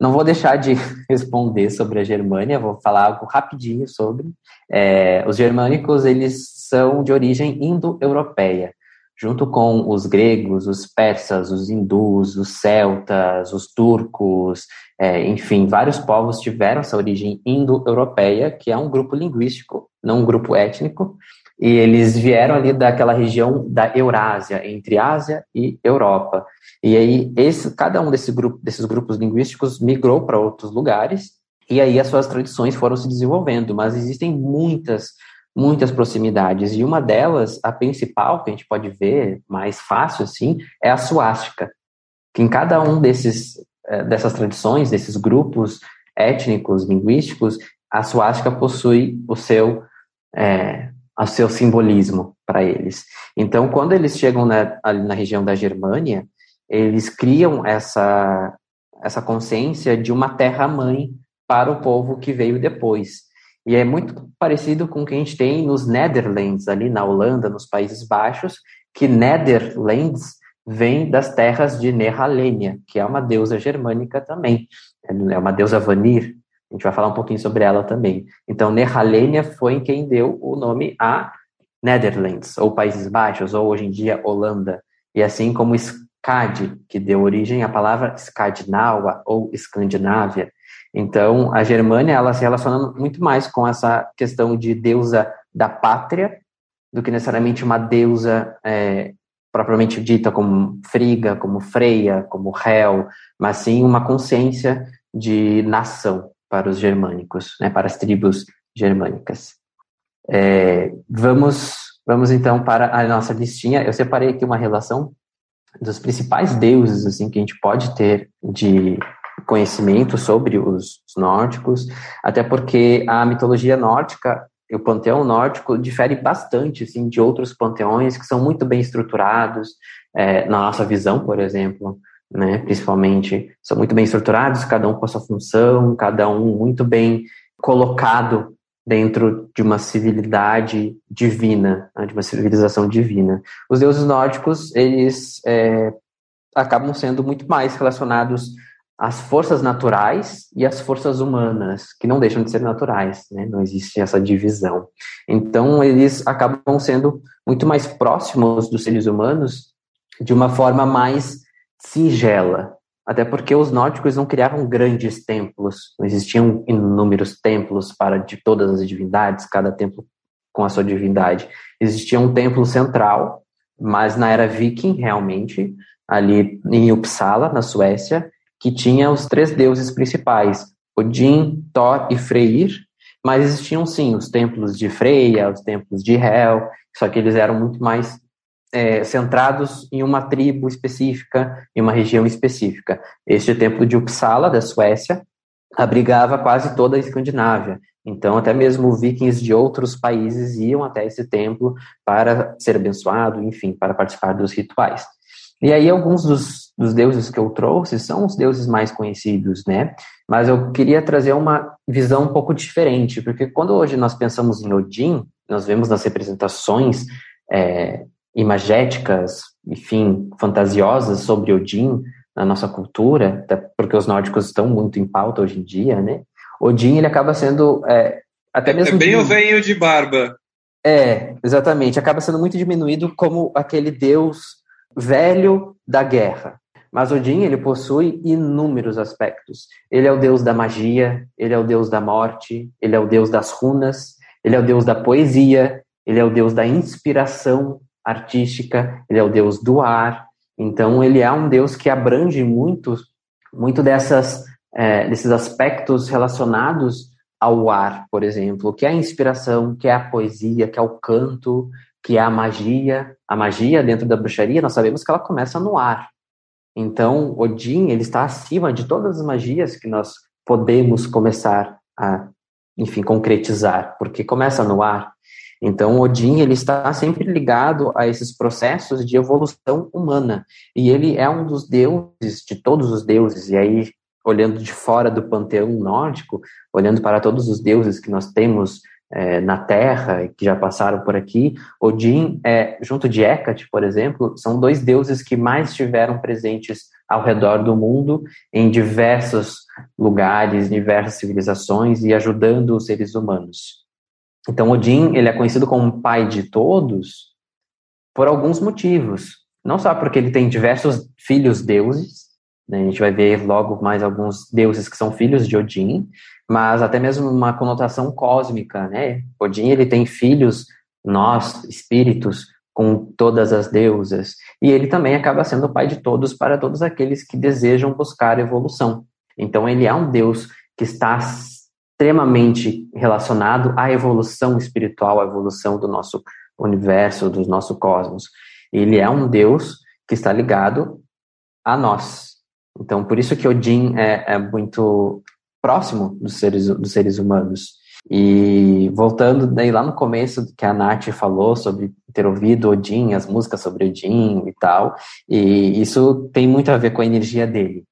Não vou deixar de *laughs* responder sobre a Germânia, vou falar algo rapidinho sobre. É, os germânicos, eles são de origem indo-europeia, junto com os gregos, os persas, os hindus, os celtas, os turcos, é, enfim, vários povos tiveram essa origem indo-europeia, que é um grupo linguístico, não um grupo étnico, e eles vieram ali daquela região da Eurásia, entre Ásia e Europa. E aí, esse, cada um desse grupo, desses grupos linguísticos migrou para outros lugares, e aí as suas tradições foram se desenvolvendo, mas existem muitas, muitas proximidades, e uma delas, a principal, que a gente pode ver mais fácil assim, é a suástica, que em cada um desses, eh, dessas tradições, desses grupos étnicos, linguísticos, a suástica possui o seu, é, o seu simbolismo para eles. Então, quando eles chegam na, ali na região da Germânia, eles criam essa, essa consciência de uma terra-mãe para o povo que veio depois. E é muito parecido com o que a gente tem nos Netherlands, ali na Holanda, nos Países Baixos, que Netherlands vem das terras de Nehalenia, que é uma deusa germânica também. É uma deusa Vanir, a gente vai falar um pouquinho sobre ela também. Então, Nehalenia foi quem deu o nome a Netherlands, ou Países Baixos, ou hoje em dia Holanda. E assim como Skad, que deu origem à palavra Skandinava ou Escandinávia. Então, a Germânia, ela se relaciona muito mais com essa questão de deusa da pátria do que necessariamente uma deusa é, propriamente dita como Friga, como Freia, como Hel, mas sim uma consciência de nação para os germânicos, né, para as tribos germânicas. É, vamos, vamos então para a nossa listinha. Eu separei aqui uma relação dos principais deuses assim que a gente pode ter de conhecimento sobre os, os nórdicos, até porque a mitologia nórdica, o panteão nórdico difere bastante assim de outros panteões que são muito bem estruturados é, na nossa visão, por exemplo, né, principalmente são muito bem estruturados, cada um com a sua função, cada um muito bem colocado dentro de uma civilidade divina, né, de uma civilização divina. Os deuses nórdicos, eles é, acabam sendo muito mais relacionados às forças naturais e às forças humanas, que não deixam de ser naturais, né? não existe essa divisão. Então, eles acabam sendo muito mais próximos dos seres humanos de uma forma mais singela, até porque os nórdicos não criavam grandes templos, não existiam inúmeros templos para de todas as divindades, cada templo com a sua divindade. Existia um templo central, mas na era viking, realmente, ali em Uppsala, na Suécia, que tinha os três deuses principais, Odin, Thor e Freyr, mas existiam sim os templos de Freya, os templos de Hel, só que eles eram muito mais é, centrados em uma tribo específica, em uma região específica. Este templo de Uppsala, da Suécia, abrigava quase toda a Escandinávia. Então, até mesmo vikings de outros países iam até esse templo para ser abençoado, enfim, para participar dos rituais. E aí, alguns dos, dos deuses que eu trouxe são os deuses mais conhecidos, né? Mas eu queria trazer uma visão um pouco diferente, porque quando hoje nós pensamos em Odin, nós vemos nas representações é, imagéticas, enfim, fantasiosas sobre Odin na nossa cultura, até porque os nórdicos estão muito em pauta hoje em dia, né? Odin, ele acaba sendo é, até é, mesmo... É bem o venho de barba. É, exatamente. Acaba sendo muito diminuído como aquele deus velho da guerra. Mas Odin, ele possui inúmeros aspectos. Ele é o deus da magia, ele é o deus da morte, ele é o deus das runas, ele é o deus da poesia, ele é o deus da inspiração, artística, ele é o deus do ar. Então, ele é um deus que abrange muito, muito dessas, é, desses aspectos relacionados ao ar, por exemplo, que é a inspiração, que é a poesia, que é o canto, que é a magia. A magia dentro da bruxaria, nós sabemos que ela começa no ar. Então, Odin, ele está acima de todas as magias que nós podemos começar a, enfim, concretizar, porque começa no ar. Então, Odin, ele está sempre ligado a esses processos de evolução humana, e ele é um dos deuses, de todos os deuses, e aí, olhando de fora do panteão nórdico, olhando para todos os deuses que nós temos é, na Terra, que já passaram por aqui. Odin, é, junto de Hecate, por exemplo, são dois deuses que mais estiveram presentes ao redor do mundo, em diversos lugares, diversas civilizações e ajudando os seres humanos. Então, Odin, ele é conhecido como pai de todos por alguns motivos. Não só porque ele tem diversos filhos deuses, né, a gente vai ver logo mais alguns deuses que são filhos de Odin, mas até mesmo uma conotação cósmica, né? Odin ele tem filhos, nós, espíritos, com todas as deusas, e ele também acaba sendo o pai de todos para todos aqueles que desejam buscar evolução. Então ele é um deus que está extremamente relacionado à evolução espiritual, à evolução do nosso universo, do nosso cosmos. Ele é um deus que está ligado a nós. Então, por isso que Odin é, é muito próximo dos seres, dos seres humanos. E voltando daí lá no começo que a Nath falou sobre ter ouvido Odin, as músicas sobre Odin e tal, e isso tem muito a ver com a energia dele,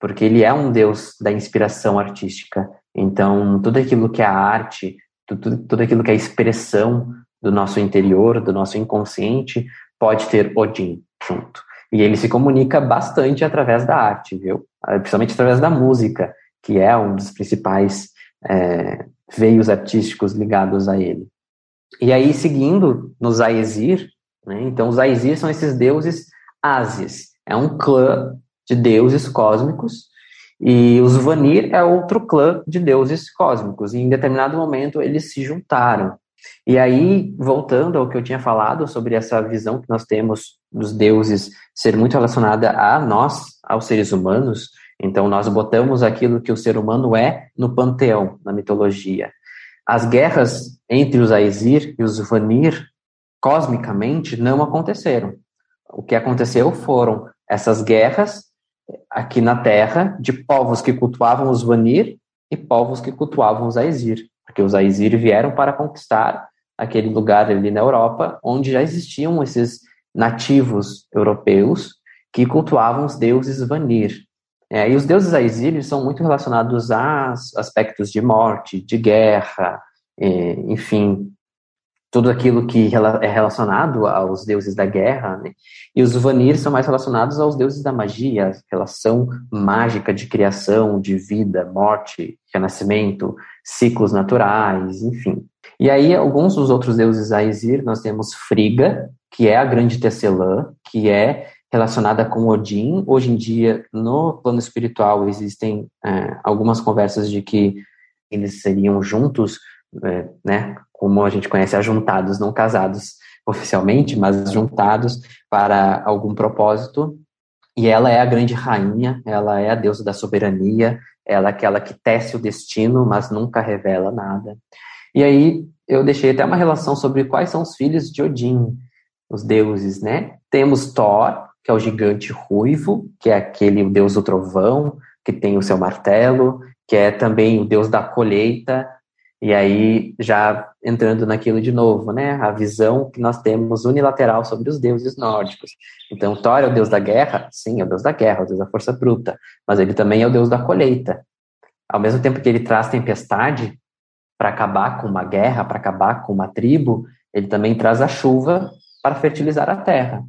porque ele é um deus da inspiração artística. Então, tudo aquilo que é arte, tudo, tudo aquilo que é expressão do nosso interior, do nosso inconsciente, pode ter Odin junto. E ele se comunica bastante através da arte, viu? Principalmente através da música que é um dos principais é, veios artísticos ligados a ele. E aí, seguindo nos Aesir, né, então os Aesir são esses deuses Ases, é um clã de deuses cósmicos, e os Vanir é outro clã de deuses cósmicos, e em determinado momento eles se juntaram. E aí, voltando ao que eu tinha falado sobre essa visão que nós temos dos deuses ser muito relacionada a nós, aos seres humanos, então, nós botamos aquilo que o ser humano é no panteão, na mitologia. As guerras entre os Aesir e os Vanir, cosmicamente, não aconteceram. O que aconteceu foram essas guerras aqui na Terra de povos que cultuavam os Vanir e povos que cultuavam os Aesir, porque os Aesir vieram para conquistar aquele lugar ali na Europa onde já existiam esses nativos europeus que cultuavam os deuses Vanir. É, e os deuses Aesírios são muito relacionados a aspectos de morte, de guerra, é, enfim, tudo aquilo que é relacionado aos deuses da guerra, né? E os Vanir são mais relacionados aos deuses da magia, relação mágica de criação, de vida, morte, renascimento, ciclos naturais, enfim. E aí, alguns dos outros deuses Aesir, nós temos Friga, que é a grande tecelã, que é relacionada com Odin. Hoje em dia, no plano espiritual, existem é, algumas conversas de que eles seriam juntos, é, né, como a gente conhece, ajuntados, não casados oficialmente, mas juntados para algum propósito. E ela é a grande rainha, ela é a deusa da soberania, ela é aquela que tece o destino, mas nunca revela nada. E aí eu deixei até uma relação sobre quais são os filhos de Odin, os deuses, né? Temos Thor, que é o gigante ruivo, que é aquele o deus do trovão, que tem o seu martelo, que é também o deus da colheita, e aí já entrando naquilo de novo, né? A visão que nós temos unilateral sobre os deuses nórdicos. Então, Thor é o deus da guerra? Sim, é o deus da guerra, é o deus da força bruta, mas ele também é o deus da colheita. Ao mesmo tempo que ele traz tempestade para acabar com uma guerra, para acabar com uma tribo, ele também traz a chuva para fertilizar a terra.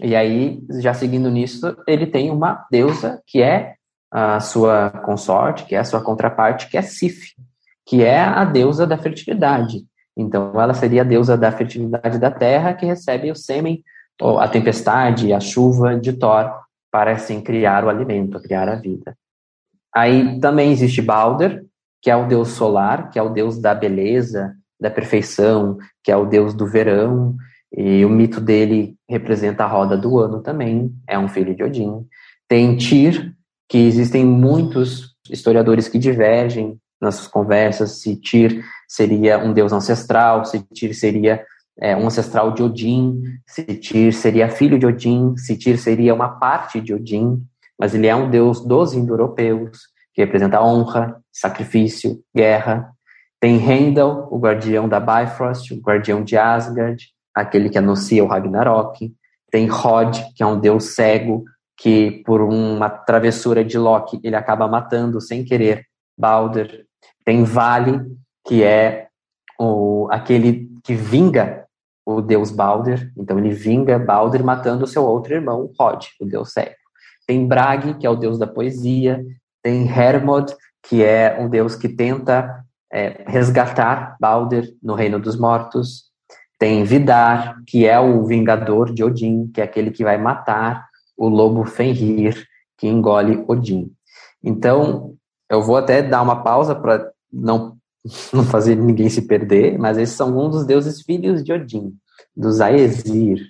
E aí, já seguindo nisso, ele tem uma deusa que é a sua consorte, que é a sua contraparte, que é Sif, que é a deusa da fertilidade. Então, ela seria a deusa da fertilidade da terra, que recebe o sêmen, a tempestade, a chuva de Thor, para assim criar o alimento, criar a vida. Aí também existe Balder, que é o deus solar, que é o deus da beleza, da perfeição, que é o deus do verão, e o mito dele representa a roda do ano também, é um filho de Odin. Tem Tyr, que existem muitos historiadores que divergem nas suas conversas se Tyr seria um deus ancestral, se Tyr seria é, um ancestral de Odin, Sitir seria filho de Odin, Sitir seria uma parte de Odin, mas ele é um deus dos indo-europeus, que representa honra, sacrifício, guerra. Tem Heimdall, o guardião da Bifrost, o guardião de Asgard, aquele que anuncia o Ragnarok. Tem Hod, que é um deus cego, que por uma travessura de Loki, ele acaba matando sem querer Balder. Tem Vale, que é o, aquele que vinga o deus Balder, então ele vinga Balder matando o seu outro irmão, Hod, o deus cego. Tem Bragi, que é o deus da poesia, tem Hermod, que é um deus que tenta é, resgatar Balder no reino dos mortos. Tem Vidar, que é o vingador de Odin, que é aquele que vai matar o lobo Fenrir, que engole Odin. Então, eu vou até dar uma pausa para não *laughs* não fazer ninguém se perder, mas esses são um dos deuses filhos de Odin, dos Aesir.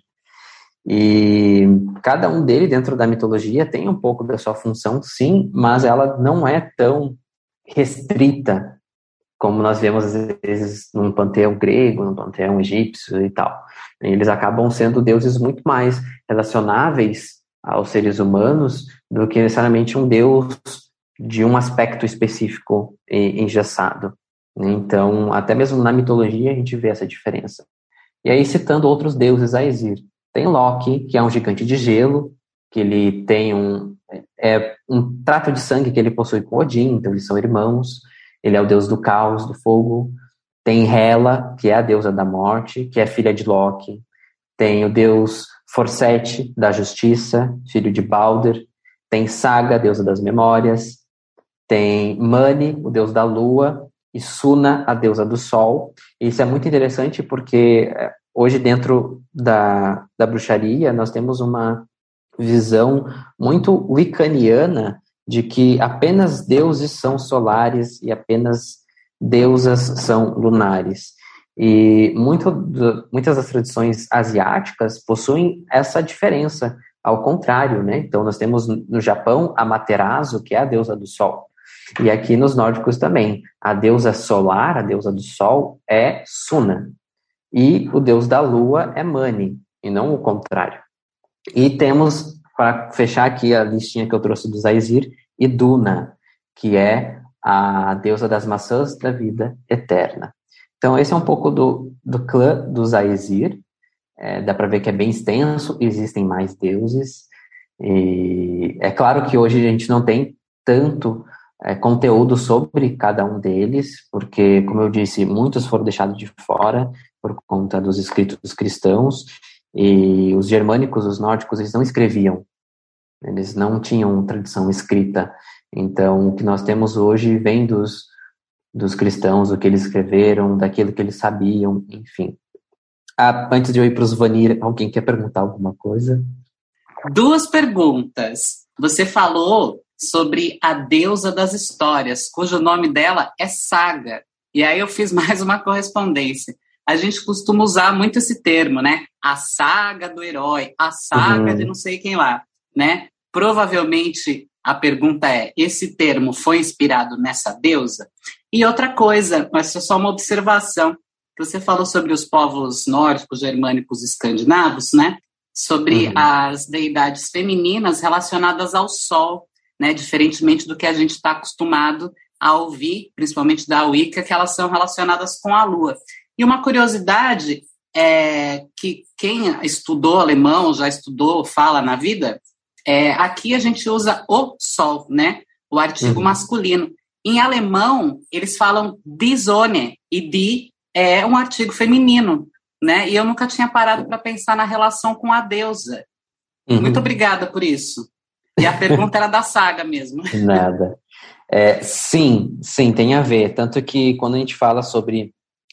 E cada um deles, dentro da mitologia, tem um pouco da sua função, sim, mas ela não é tão restrita como nós vemos às vezes num panteão grego, num panteão egípcio e tal. Eles acabam sendo deuses muito mais relacionáveis aos seres humanos do que necessariamente um deus de um aspecto específico engessado. Então, até mesmo na mitologia a gente vê essa diferença. E aí, citando outros deuses Aesir, tem Loki, que é um gigante de gelo, que ele tem um, é, um trato de sangue que ele possui com Odin, então eles são irmãos. Ele é o deus do caos, do fogo. Tem Hela, que é a deusa da morte, que é filha de Loki. Tem o deus Forsete, da justiça, filho de Balder. Tem Saga, deusa das memórias. Tem Mani, o deus da lua, e Suna, a deusa do sol. Isso é muito interessante porque é, hoje, dentro da, da bruxaria, nós temos uma visão muito wiccaniana de que apenas deuses são solares e apenas deusas são lunares. E muito, muitas das tradições asiáticas possuem essa diferença, ao contrário, né? Então, nós temos no Japão a Materazo, que é a deusa do sol. E aqui nos nórdicos também. A deusa solar, a deusa do sol, é Suna. E o deus da lua é Mani, e não o contrário. E temos, para fechar aqui a listinha que eu trouxe dos Aesir, Iduna, que é a deusa das maçãs da vida eterna. Então, esse é um pouco do, do clã dos Aesir. É, dá para ver que é bem extenso, existem mais deuses. E é claro que hoje a gente não tem tanto é, conteúdo sobre cada um deles, porque, como eu disse, muitos foram deixados de fora por conta dos escritos cristãos, e os germânicos, os nórdicos, eles não escreviam, eles não tinham tradição escrita. Então, o que nós temos hoje vem dos, dos cristãos, o que eles escreveram, daquilo que eles sabiam, enfim. Ah, antes de eu ir para os Vanir, alguém quer perguntar alguma coisa? Duas perguntas. Você falou sobre a deusa das histórias, cujo nome dela é Saga. E aí eu fiz *laughs* mais uma correspondência. A gente costuma usar muito esse termo, né? A saga do herói, a saga uhum. de não sei quem lá, né? Provavelmente a pergunta é: esse termo foi inspirado nessa deusa? E outra coisa, mas é só uma observação. Você falou sobre os povos nórdicos, germânicos, escandinavos, né? Sobre uhum. as deidades femininas relacionadas ao sol né, diferentemente do que a gente está acostumado a ouvir, principalmente da Wicca, que elas são relacionadas com a Lua. E uma curiosidade é que quem estudou alemão, já estudou, fala na vida, é, aqui a gente usa o Sol, né, o artigo uhum. masculino. Em alemão, eles falam die Sonne, e die é um artigo feminino, né? E eu nunca tinha parado para pensar na relação com a deusa. Uhum. Muito obrigada por isso. E a pergunta era da saga mesmo. *laughs* Nada. É, sim, sim, tem a ver. Tanto que quando a gente fala sobre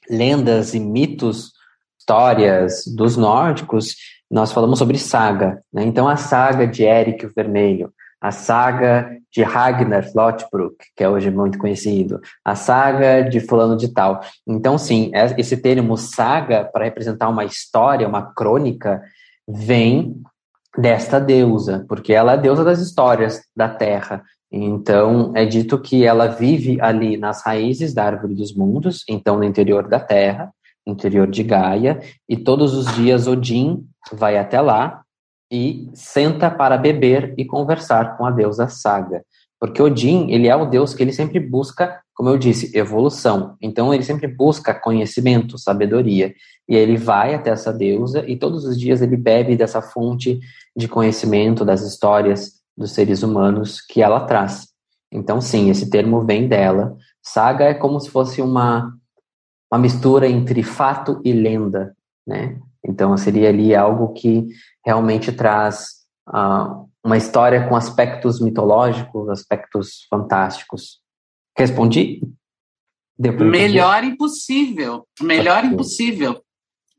lendas e mitos, histórias dos nórdicos, nós falamos sobre saga. Né? Então, a saga de Eric o Vermelho, a saga de Ragnar Lothbrok, que é hoje muito conhecido, a saga de fulano de tal. Então, sim, é, esse termo saga, para representar uma história, uma crônica, vem desta deusa, porque ela é a deusa das histórias da terra. Então, é dito que ela vive ali nas raízes da árvore dos mundos, então no interior da terra, interior de Gaia, e todos os dias Odin vai até lá e senta para beber e conversar com a deusa Saga. Porque Odin, ele é o deus que ele sempre busca, como eu disse, evolução. Então ele sempre busca conhecimento, sabedoria. E ele vai até essa deusa e todos os dias ele bebe dessa fonte de conhecimento das histórias dos seres humanos que ela traz. Então, sim, esse termo vem dela. Saga é como se fosse uma, uma mistura entre fato e lenda, né? Então, seria ali algo que realmente traz uh, uma história com aspectos mitológicos, aspectos fantásticos. Respondi? Melhor impossível. Melhor okay. impossível.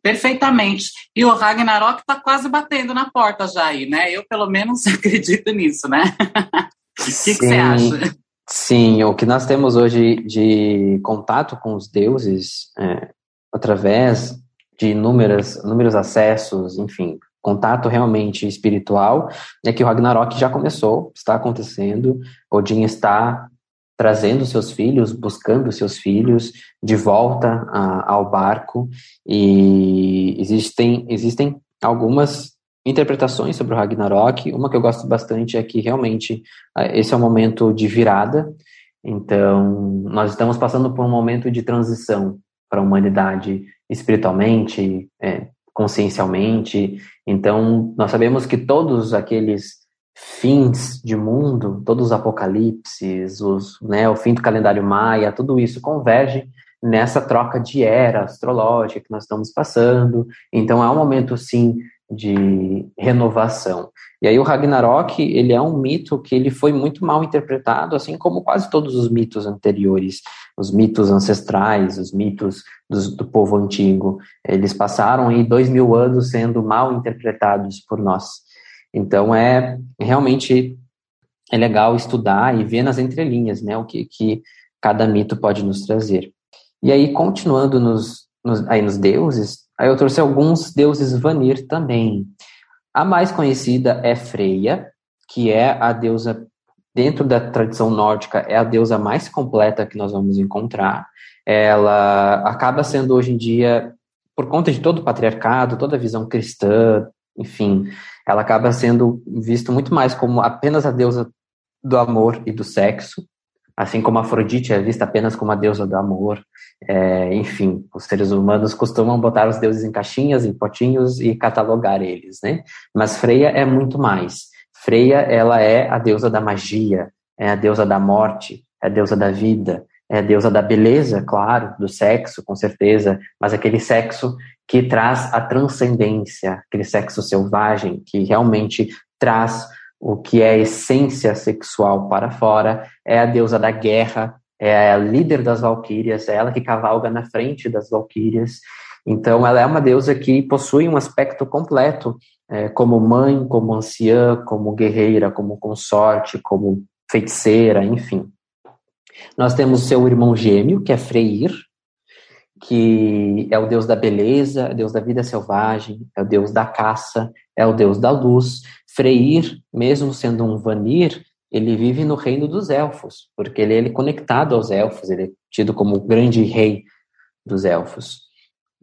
Perfeitamente. E o Ragnarok está quase batendo na porta já aí, né? Eu, pelo menos, *laughs* acredito nisso, né? O que, que você acha? Sim, o que nós temos hoje de contato com os deuses, é, através de inúmeras, inúmeros acessos, enfim, contato realmente espiritual, é que o Ragnarok já começou, está acontecendo, Odin está trazendo seus filhos, buscando seus filhos de volta a, ao barco, e existem, existem algumas interpretações sobre o Ragnarok. Uma que eu gosto bastante é que realmente esse é um momento de virada. Então, nós estamos passando por um momento de transição para a humanidade espiritualmente, é, consciencialmente. Então, nós sabemos que todos aqueles fins de mundo, todos os apocalipses, os, né, o fim do calendário maia, tudo isso converge nessa troca de era astrológica que nós estamos passando. Então, é um momento, sim, de renovação. E aí o Ragnarok, ele é um mito que ele foi muito mal interpretado, assim como quase todos os mitos anteriores, os mitos ancestrais, os mitos do, do povo antigo. Eles passaram aí dois mil anos sendo mal interpretados por nós. Então é realmente é legal estudar e ver nas entrelinhas, né, o que, que cada mito pode nos trazer. E aí, continuando nos, nos aí nos deuses, Aí eu trouxe alguns deuses Vanir também. A mais conhecida é Freya, que é a deusa, dentro da tradição nórdica, é a deusa mais completa que nós vamos encontrar. Ela acaba sendo hoje em dia, por conta de todo o patriarcado, toda a visão cristã, enfim, ela acaba sendo vista muito mais como apenas a deusa do amor e do sexo, assim como Afrodite é vista apenas como a deusa do amor. É, enfim, os seres humanos costumam botar os deuses em caixinhas, em potinhos e catalogar eles, né? Mas Freia é muito mais. Freia, ela é a deusa da magia, é a deusa da morte, é a deusa da vida, é a deusa da beleza, claro, do sexo, com certeza, mas aquele sexo que traz a transcendência, aquele sexo selvagem que realmente traz o que é essência sexual para fora, é a deusa da guerra, é a líder das valquírias, é ela que cavalga na frente das valquírias. Então, ela é uma deusa que possui um aspecto completo, é, como mãe, como anciã, como guerreira, como consorte, como feiticeira, enfim. Nós temos seu irmão gêmeo, que é Freyr, que é o deus da beleza, é o deus da vida selvagem, é o deus da caça, é o deus da luz. Freyr, mesmo sendo um Vanir, ele vive no reino dos elfos, porque ele, é conectado aos elfos, ele é tido como o grande rei dos elfos.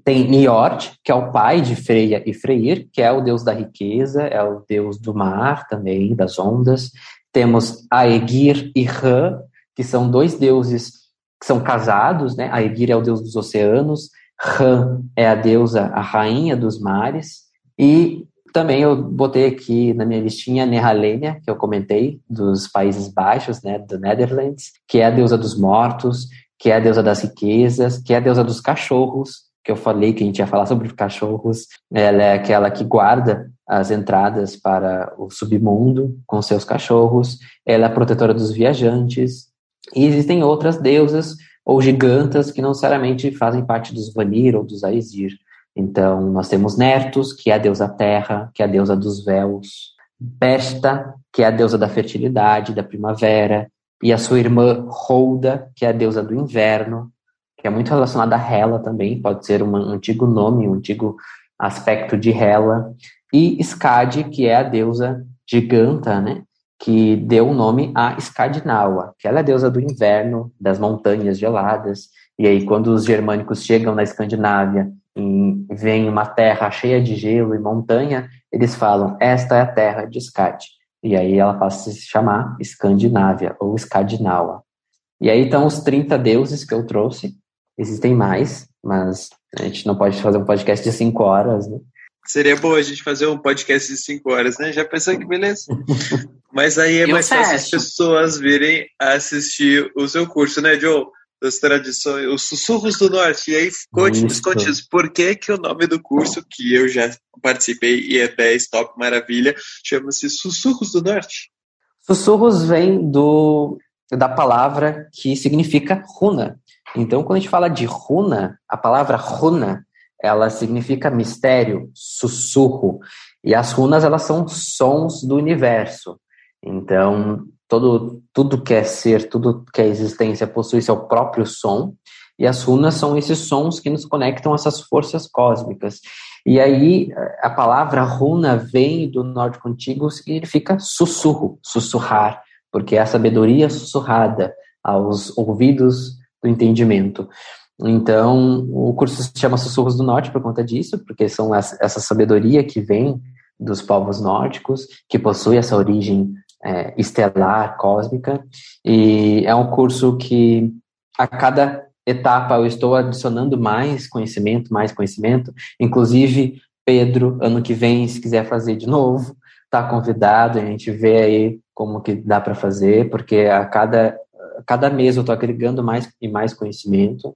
Tem Niord, que é o pai de Freya e Freyr, que é o deus da riqueza, é o deus do mar também, das ondas. Temos Aegir e Rã, que são dois deuses que são casados, né? Aegir é o deus dos oceanos, Rã é a deusa, a rainha dos mares, e também eu botei aqui na minha listinha Nehalenia, que eu comentei, dos Países Baixos, né, do Netherlands, que é a deusa dos mortos, que é a deusa das riquezas, que é a deusa dos cachorros, que eu falei que a gente ia falar sobre cachorros. Ela é aquela que guarda as entradas para o submundo com seus cachorros. Ela é a protetora dos viajantes. E existem outras deusas ou gigantas que não necessariamente fazem parte dos Vanir ou dos Aesir. Então, nós temos Nertus, que é a deusa terra, que é a deusa dos véus, Besta, que é a deusa da fertilidade, da primavera, e a sua irmã Holda, que é a deusa do inverno, que é muito relacionada a Hela também, pode ser um antigo nome, um antigo aspecto de Hela, e Skadi, que é a deusa giganta, né? Que deu o nome a Skadinawa, que ela é a deusa do inverno, das montanhas geladas. E aí, quando os germânicos chegam na Escandinávia e veem uma terra cheia de gelo e montanha, eles falam: Esta é a terra de Skad. E aí ela passa a se chamar Escandinávia ou Skadinawa. E aí estão os 30 deuses que eu trouxe. Existem mais, mas a gente não pode fazer um podcast de 5 horas, né? Seria bom a gente fazer um podcast de 5 horas, né? Já pensou que beleza? *laughs* Mas aí é Eu mais fácil as pessoas virem assistir o seu curso, né, Joe? Das tradições, os sussurros do norte. E aí, conte, Isso. conte por que, que o nome do curso, que eu já participei e é 10 top maravilha, chama-se Sussurros do Norte. Sussurros vem do, da palavra que significa runa. Então, quando a gente fala de runa, a palavra runa, ela significa mistério, sussurro. E as runas, elas são sons do universo. Então, todo, tudo que é ser, tudo que é existência possui seu próprio som. E as runas são esses sons que nos conectam a essas forças cósmicas. E aí, a palavra runa vem do nórdico antigo, significa sussurro, sussurrar, porque é a sabedoria sussurrada aos ouvidos do entendimento. Então, o curso se chama Sussurros do Norte por conta disso, porque são essa, sabedoria que vem dos povos nórdicos, que possui essa origem é, estelar, cósmica, e é um curso que a cada etapa eu estou adicionando mais conhecimento, mais conhecimento, inclusive Pedro, ano que vem, se quiser fazer de novo, está convidado, a gente vê aí como que dá para fazer, porque a cada, a cada mês eu estou agregando mais e mais conhecimento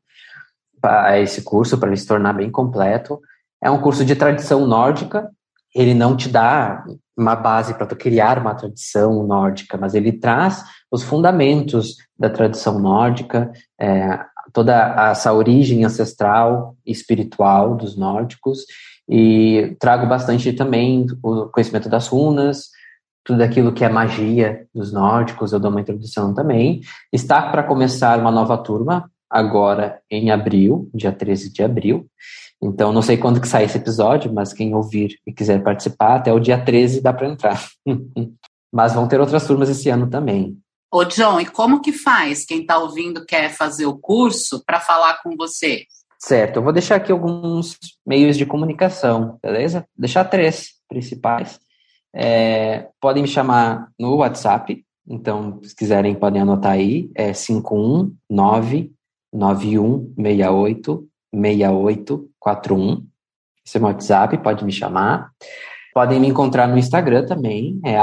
para esse curso, para ele se tornar bem completo. É um curso de tradição nórdica, ele não te dá uma base para criar uma tradição nórdica, mas ele traz os fundamentos da tradição nórdica, é, toda essa origem ancestral e espiritual dos nórdicos, e trago bastante também o conhecimento das runas, tudo aquilo que é magia dos nórdicos, eu dou uma introdução também. Está para começar uma nova turma, agora em abril, dia 13 de abril. Então, não sei quando que sai esse episódio, mas quem ouvir e quiser participar, até o dia 13 dá para entrar. *laughs* mas vão ter outras turmas esse ano também. Ô, John, e como que faz quem está ouvindo quer fazer o curso para falar com você? Certo, eu vou deixar aqui alguns meios de comunicação, beleza? Vou deixar três principais. É, podem me chamar no WhatsApp, então, se quiserem, podem anotar aí, é 519 9168 6841. Esse é o meu WhatsApp, pode me chamar. Podem me encontrar no Instagram também, é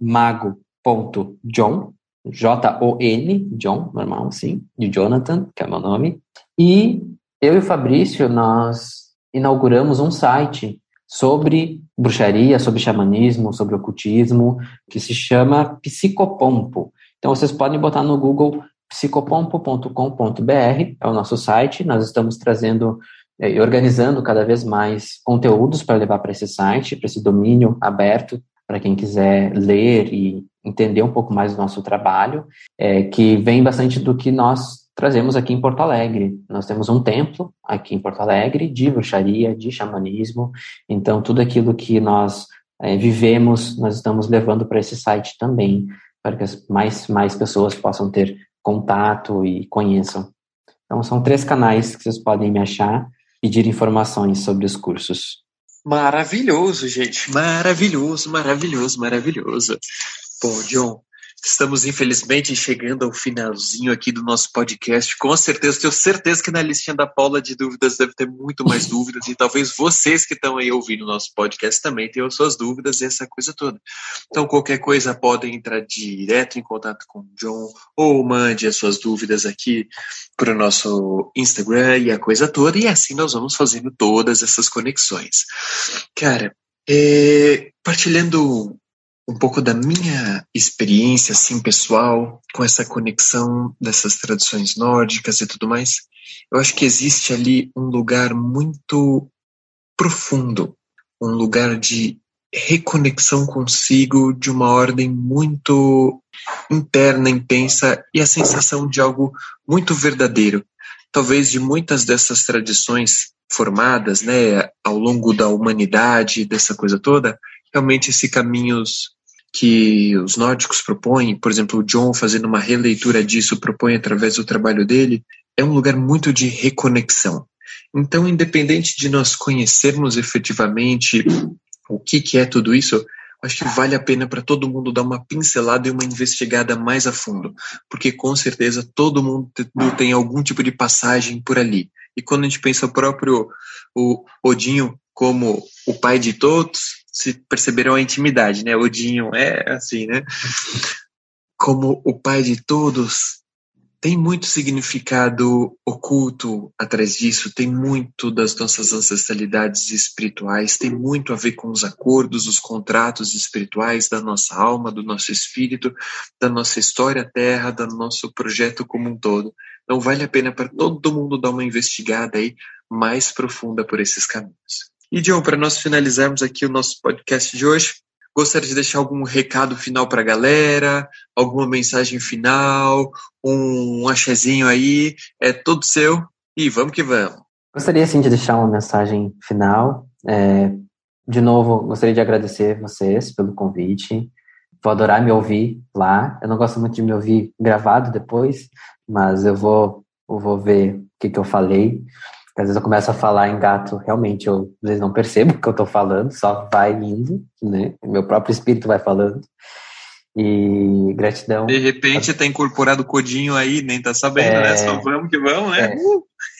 mago.john, J-O-N, John, normal assim, de Jonathan, que é meu nome. E eu e o Fabrício, nós inauguramos um site sobre bruxaria, sobre xamanismo, sobre ocultismo, que se chama Psicopompo. Então vocês podem botar no Google psicopompo.com.br, é o nosso site. Nós estamos trazendo eh, e organizando cada vez mais conteúdos para levar para esse site, para esse domínio aberto, para quem quiser ler e entender um pouco mais do nosso trabalho, é, que vem bastante do que nós trazemos aqui em Porto Alegre. Nós temos um templo aqui em Porto Alegre de bruxaria, de xamanismo, então tudo aquilo que nós é, vivemos, nós estamos levando para esse site também, para que mais, mais pessoas possam ter contato e conheçam. Então, são três canais que vocês podem me achar, pedir informações sobre os cursos. Maravilhoso, gente. Maravilhoso, maravilhoso, maravilhoso. Bom, John, estamos infelizmente chegando ao finalzinho aqui do nosso podcast. Com certeza, tenho certeza que na listinha da Paula de dúvidas deve ter muito mais *laughs* dúvidas e talvez vocês que estão aí ouvindo o nosso podcast também tenham suas dúvidas e essa coisa toda. Então, qualquer coisa podem entrar direto em contato com o John ou mande as suas dúvidas aqui para o nosso Instagram e a coisa toda, e assim nós vamos fazendo todas essas conexões. Cara, é, partilhando um pouco da minha experiência, assim, pessoal, com essa conexão dessas tradições nórdicas e tudo mais, eu acho que existe ali um lugar muito profundo, um lugar de reconexão consigo de uma ordem muito interna, intensa e a sensação de algo muito verdadeiro. Talvez de muitas dessas tradições formadas, né, ao longo da humanidade, dessa coisa toda, realmente esses caminhos que os nórdicos propõem, por exemplo, o John fazendo uma releitura disso, propõe através do trabalho dele, é um lugar muito de reconexão. Então, independente de nós conhecermos efetivamente o que, que é tudo isso, acho que vale a pena para todo mundo dar uma pincelada e uma investigada mais a fundo, porque com certeza todo mundo tem algum tipo de passagem por ali. E quando a gente pensa o próprio o Odinho como o pai de todos, se perceberam a intimidade, né? Odinho é assim, né? Como o pai de todos, tem muito significado oculto atrás disso, tem muito das nossas ancestralidades espirituais, tem muito a ver com os acordos, os contratos espirituais da nossa alma, do nosso espírito, da nossa história terra, do nosso projeto como um todo. Então vale a pena para todo mundo dar uma investigada aí mais profunda por esses caminhos. E John, para nós finalizarmos aqui o nosso podcast de hoje, gostaria de deixar algum recado final para a galera, alguma mensagem final, um achezinho aí, é todo seu e vamos que vamos. Gostaria sim de deixar uma mensagem final. É, de novo, gostaria de agradecer vocês pelo convite. Vou adorar me ouvir lá. Eu não gosto muito de me ouvir gravado depois, mas eu vou, eu vou ver o que, que eu falei. Às vezes eu começo a falar em gato, realmente eu às vezes não percebo *laughs* o que eu estou falando, só vai indo, né? Meu próprio espírito vai falando. E gratidão. De repente tá incorporado o codinho aí, nem tá sabendo, né? é, né? Só vamos que vamos, né? É,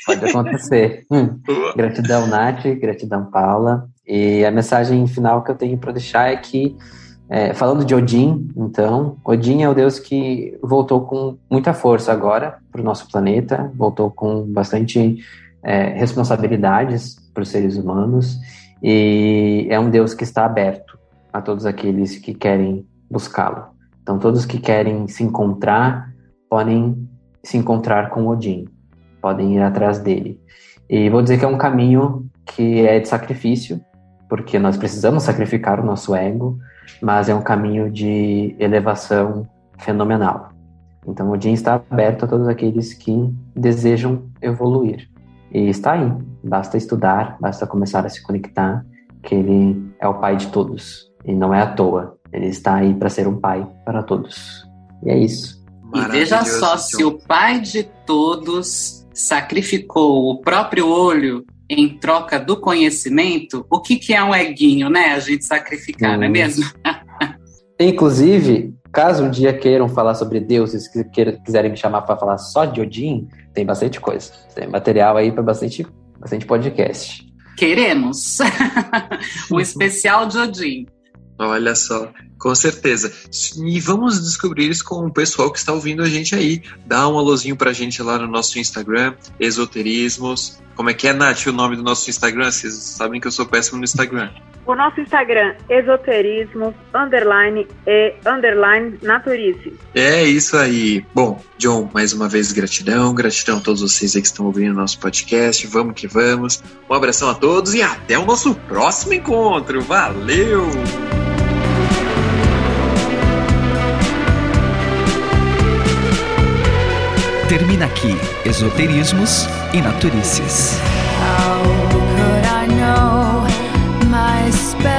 pode acontecer. *laughs* hum. Gratidão, Nath, gratidão, Paula. E a mensagem final que eu tenho para deixar é que, é, falando de Odin, então, Odin é o deus que voltou com muita força agora para o nosso planeta, voltou com bastante é, responsabilidades para os seres humanos e é um Deus que está aberto a todos aqueles que querem buscá-lo. Então, todos que querem se encontrar podem se encontrar com Odin, podem ir atrás dele. E vou dizer que é um caminho que é de sacrifício, porque nós precisamos sacrificar o nosso ego, mas é um caminho de elevação fenomenal. Então, Odin está aberto a todos aqueles que desejam evoluir. E está aí. Basta estudar, basta começar a se conectar, que ele é o pai de todos. E não é à toa. Ele está aí para ser um pai para todos. E é isso. E veja só, se o pai de todos sacrificou o próprio olho em troca do conhecimento, o que, que é um eguinho, né? A gente sacrificar, hum. não é mesmo? *laughs* Inclusive, caso um dia queiram falar sobre deuses, que quiserem me chamar para falar só de Odin, tem bastante coisa. Tem material aí para bastante, bastante podcast. Queremos! *laughs* o especial de Odin. Olha só, com certeza. E vamos descobrir isso com o pessoal que está ouvindo a gente aí. Dá um alôzinho pra gente lá no nosso Instagram, Esoterismos. Como é que é, Nath, o nome do nosso Instagram? Vocês sabem que eu sou péssimo no Instagram. O nosso Instagram, esoterismo, underline e underline naturice. É isso aí. Bom, John, mais uma vez gratidão, gratidão a todos vocês aí que estão ouvindo o nosso podcast. Vamos que vamos. Um abração a todos e até o nosso próximo encontro. Valeu! Termina aqui Esoterismos e Naturices. How could I know my?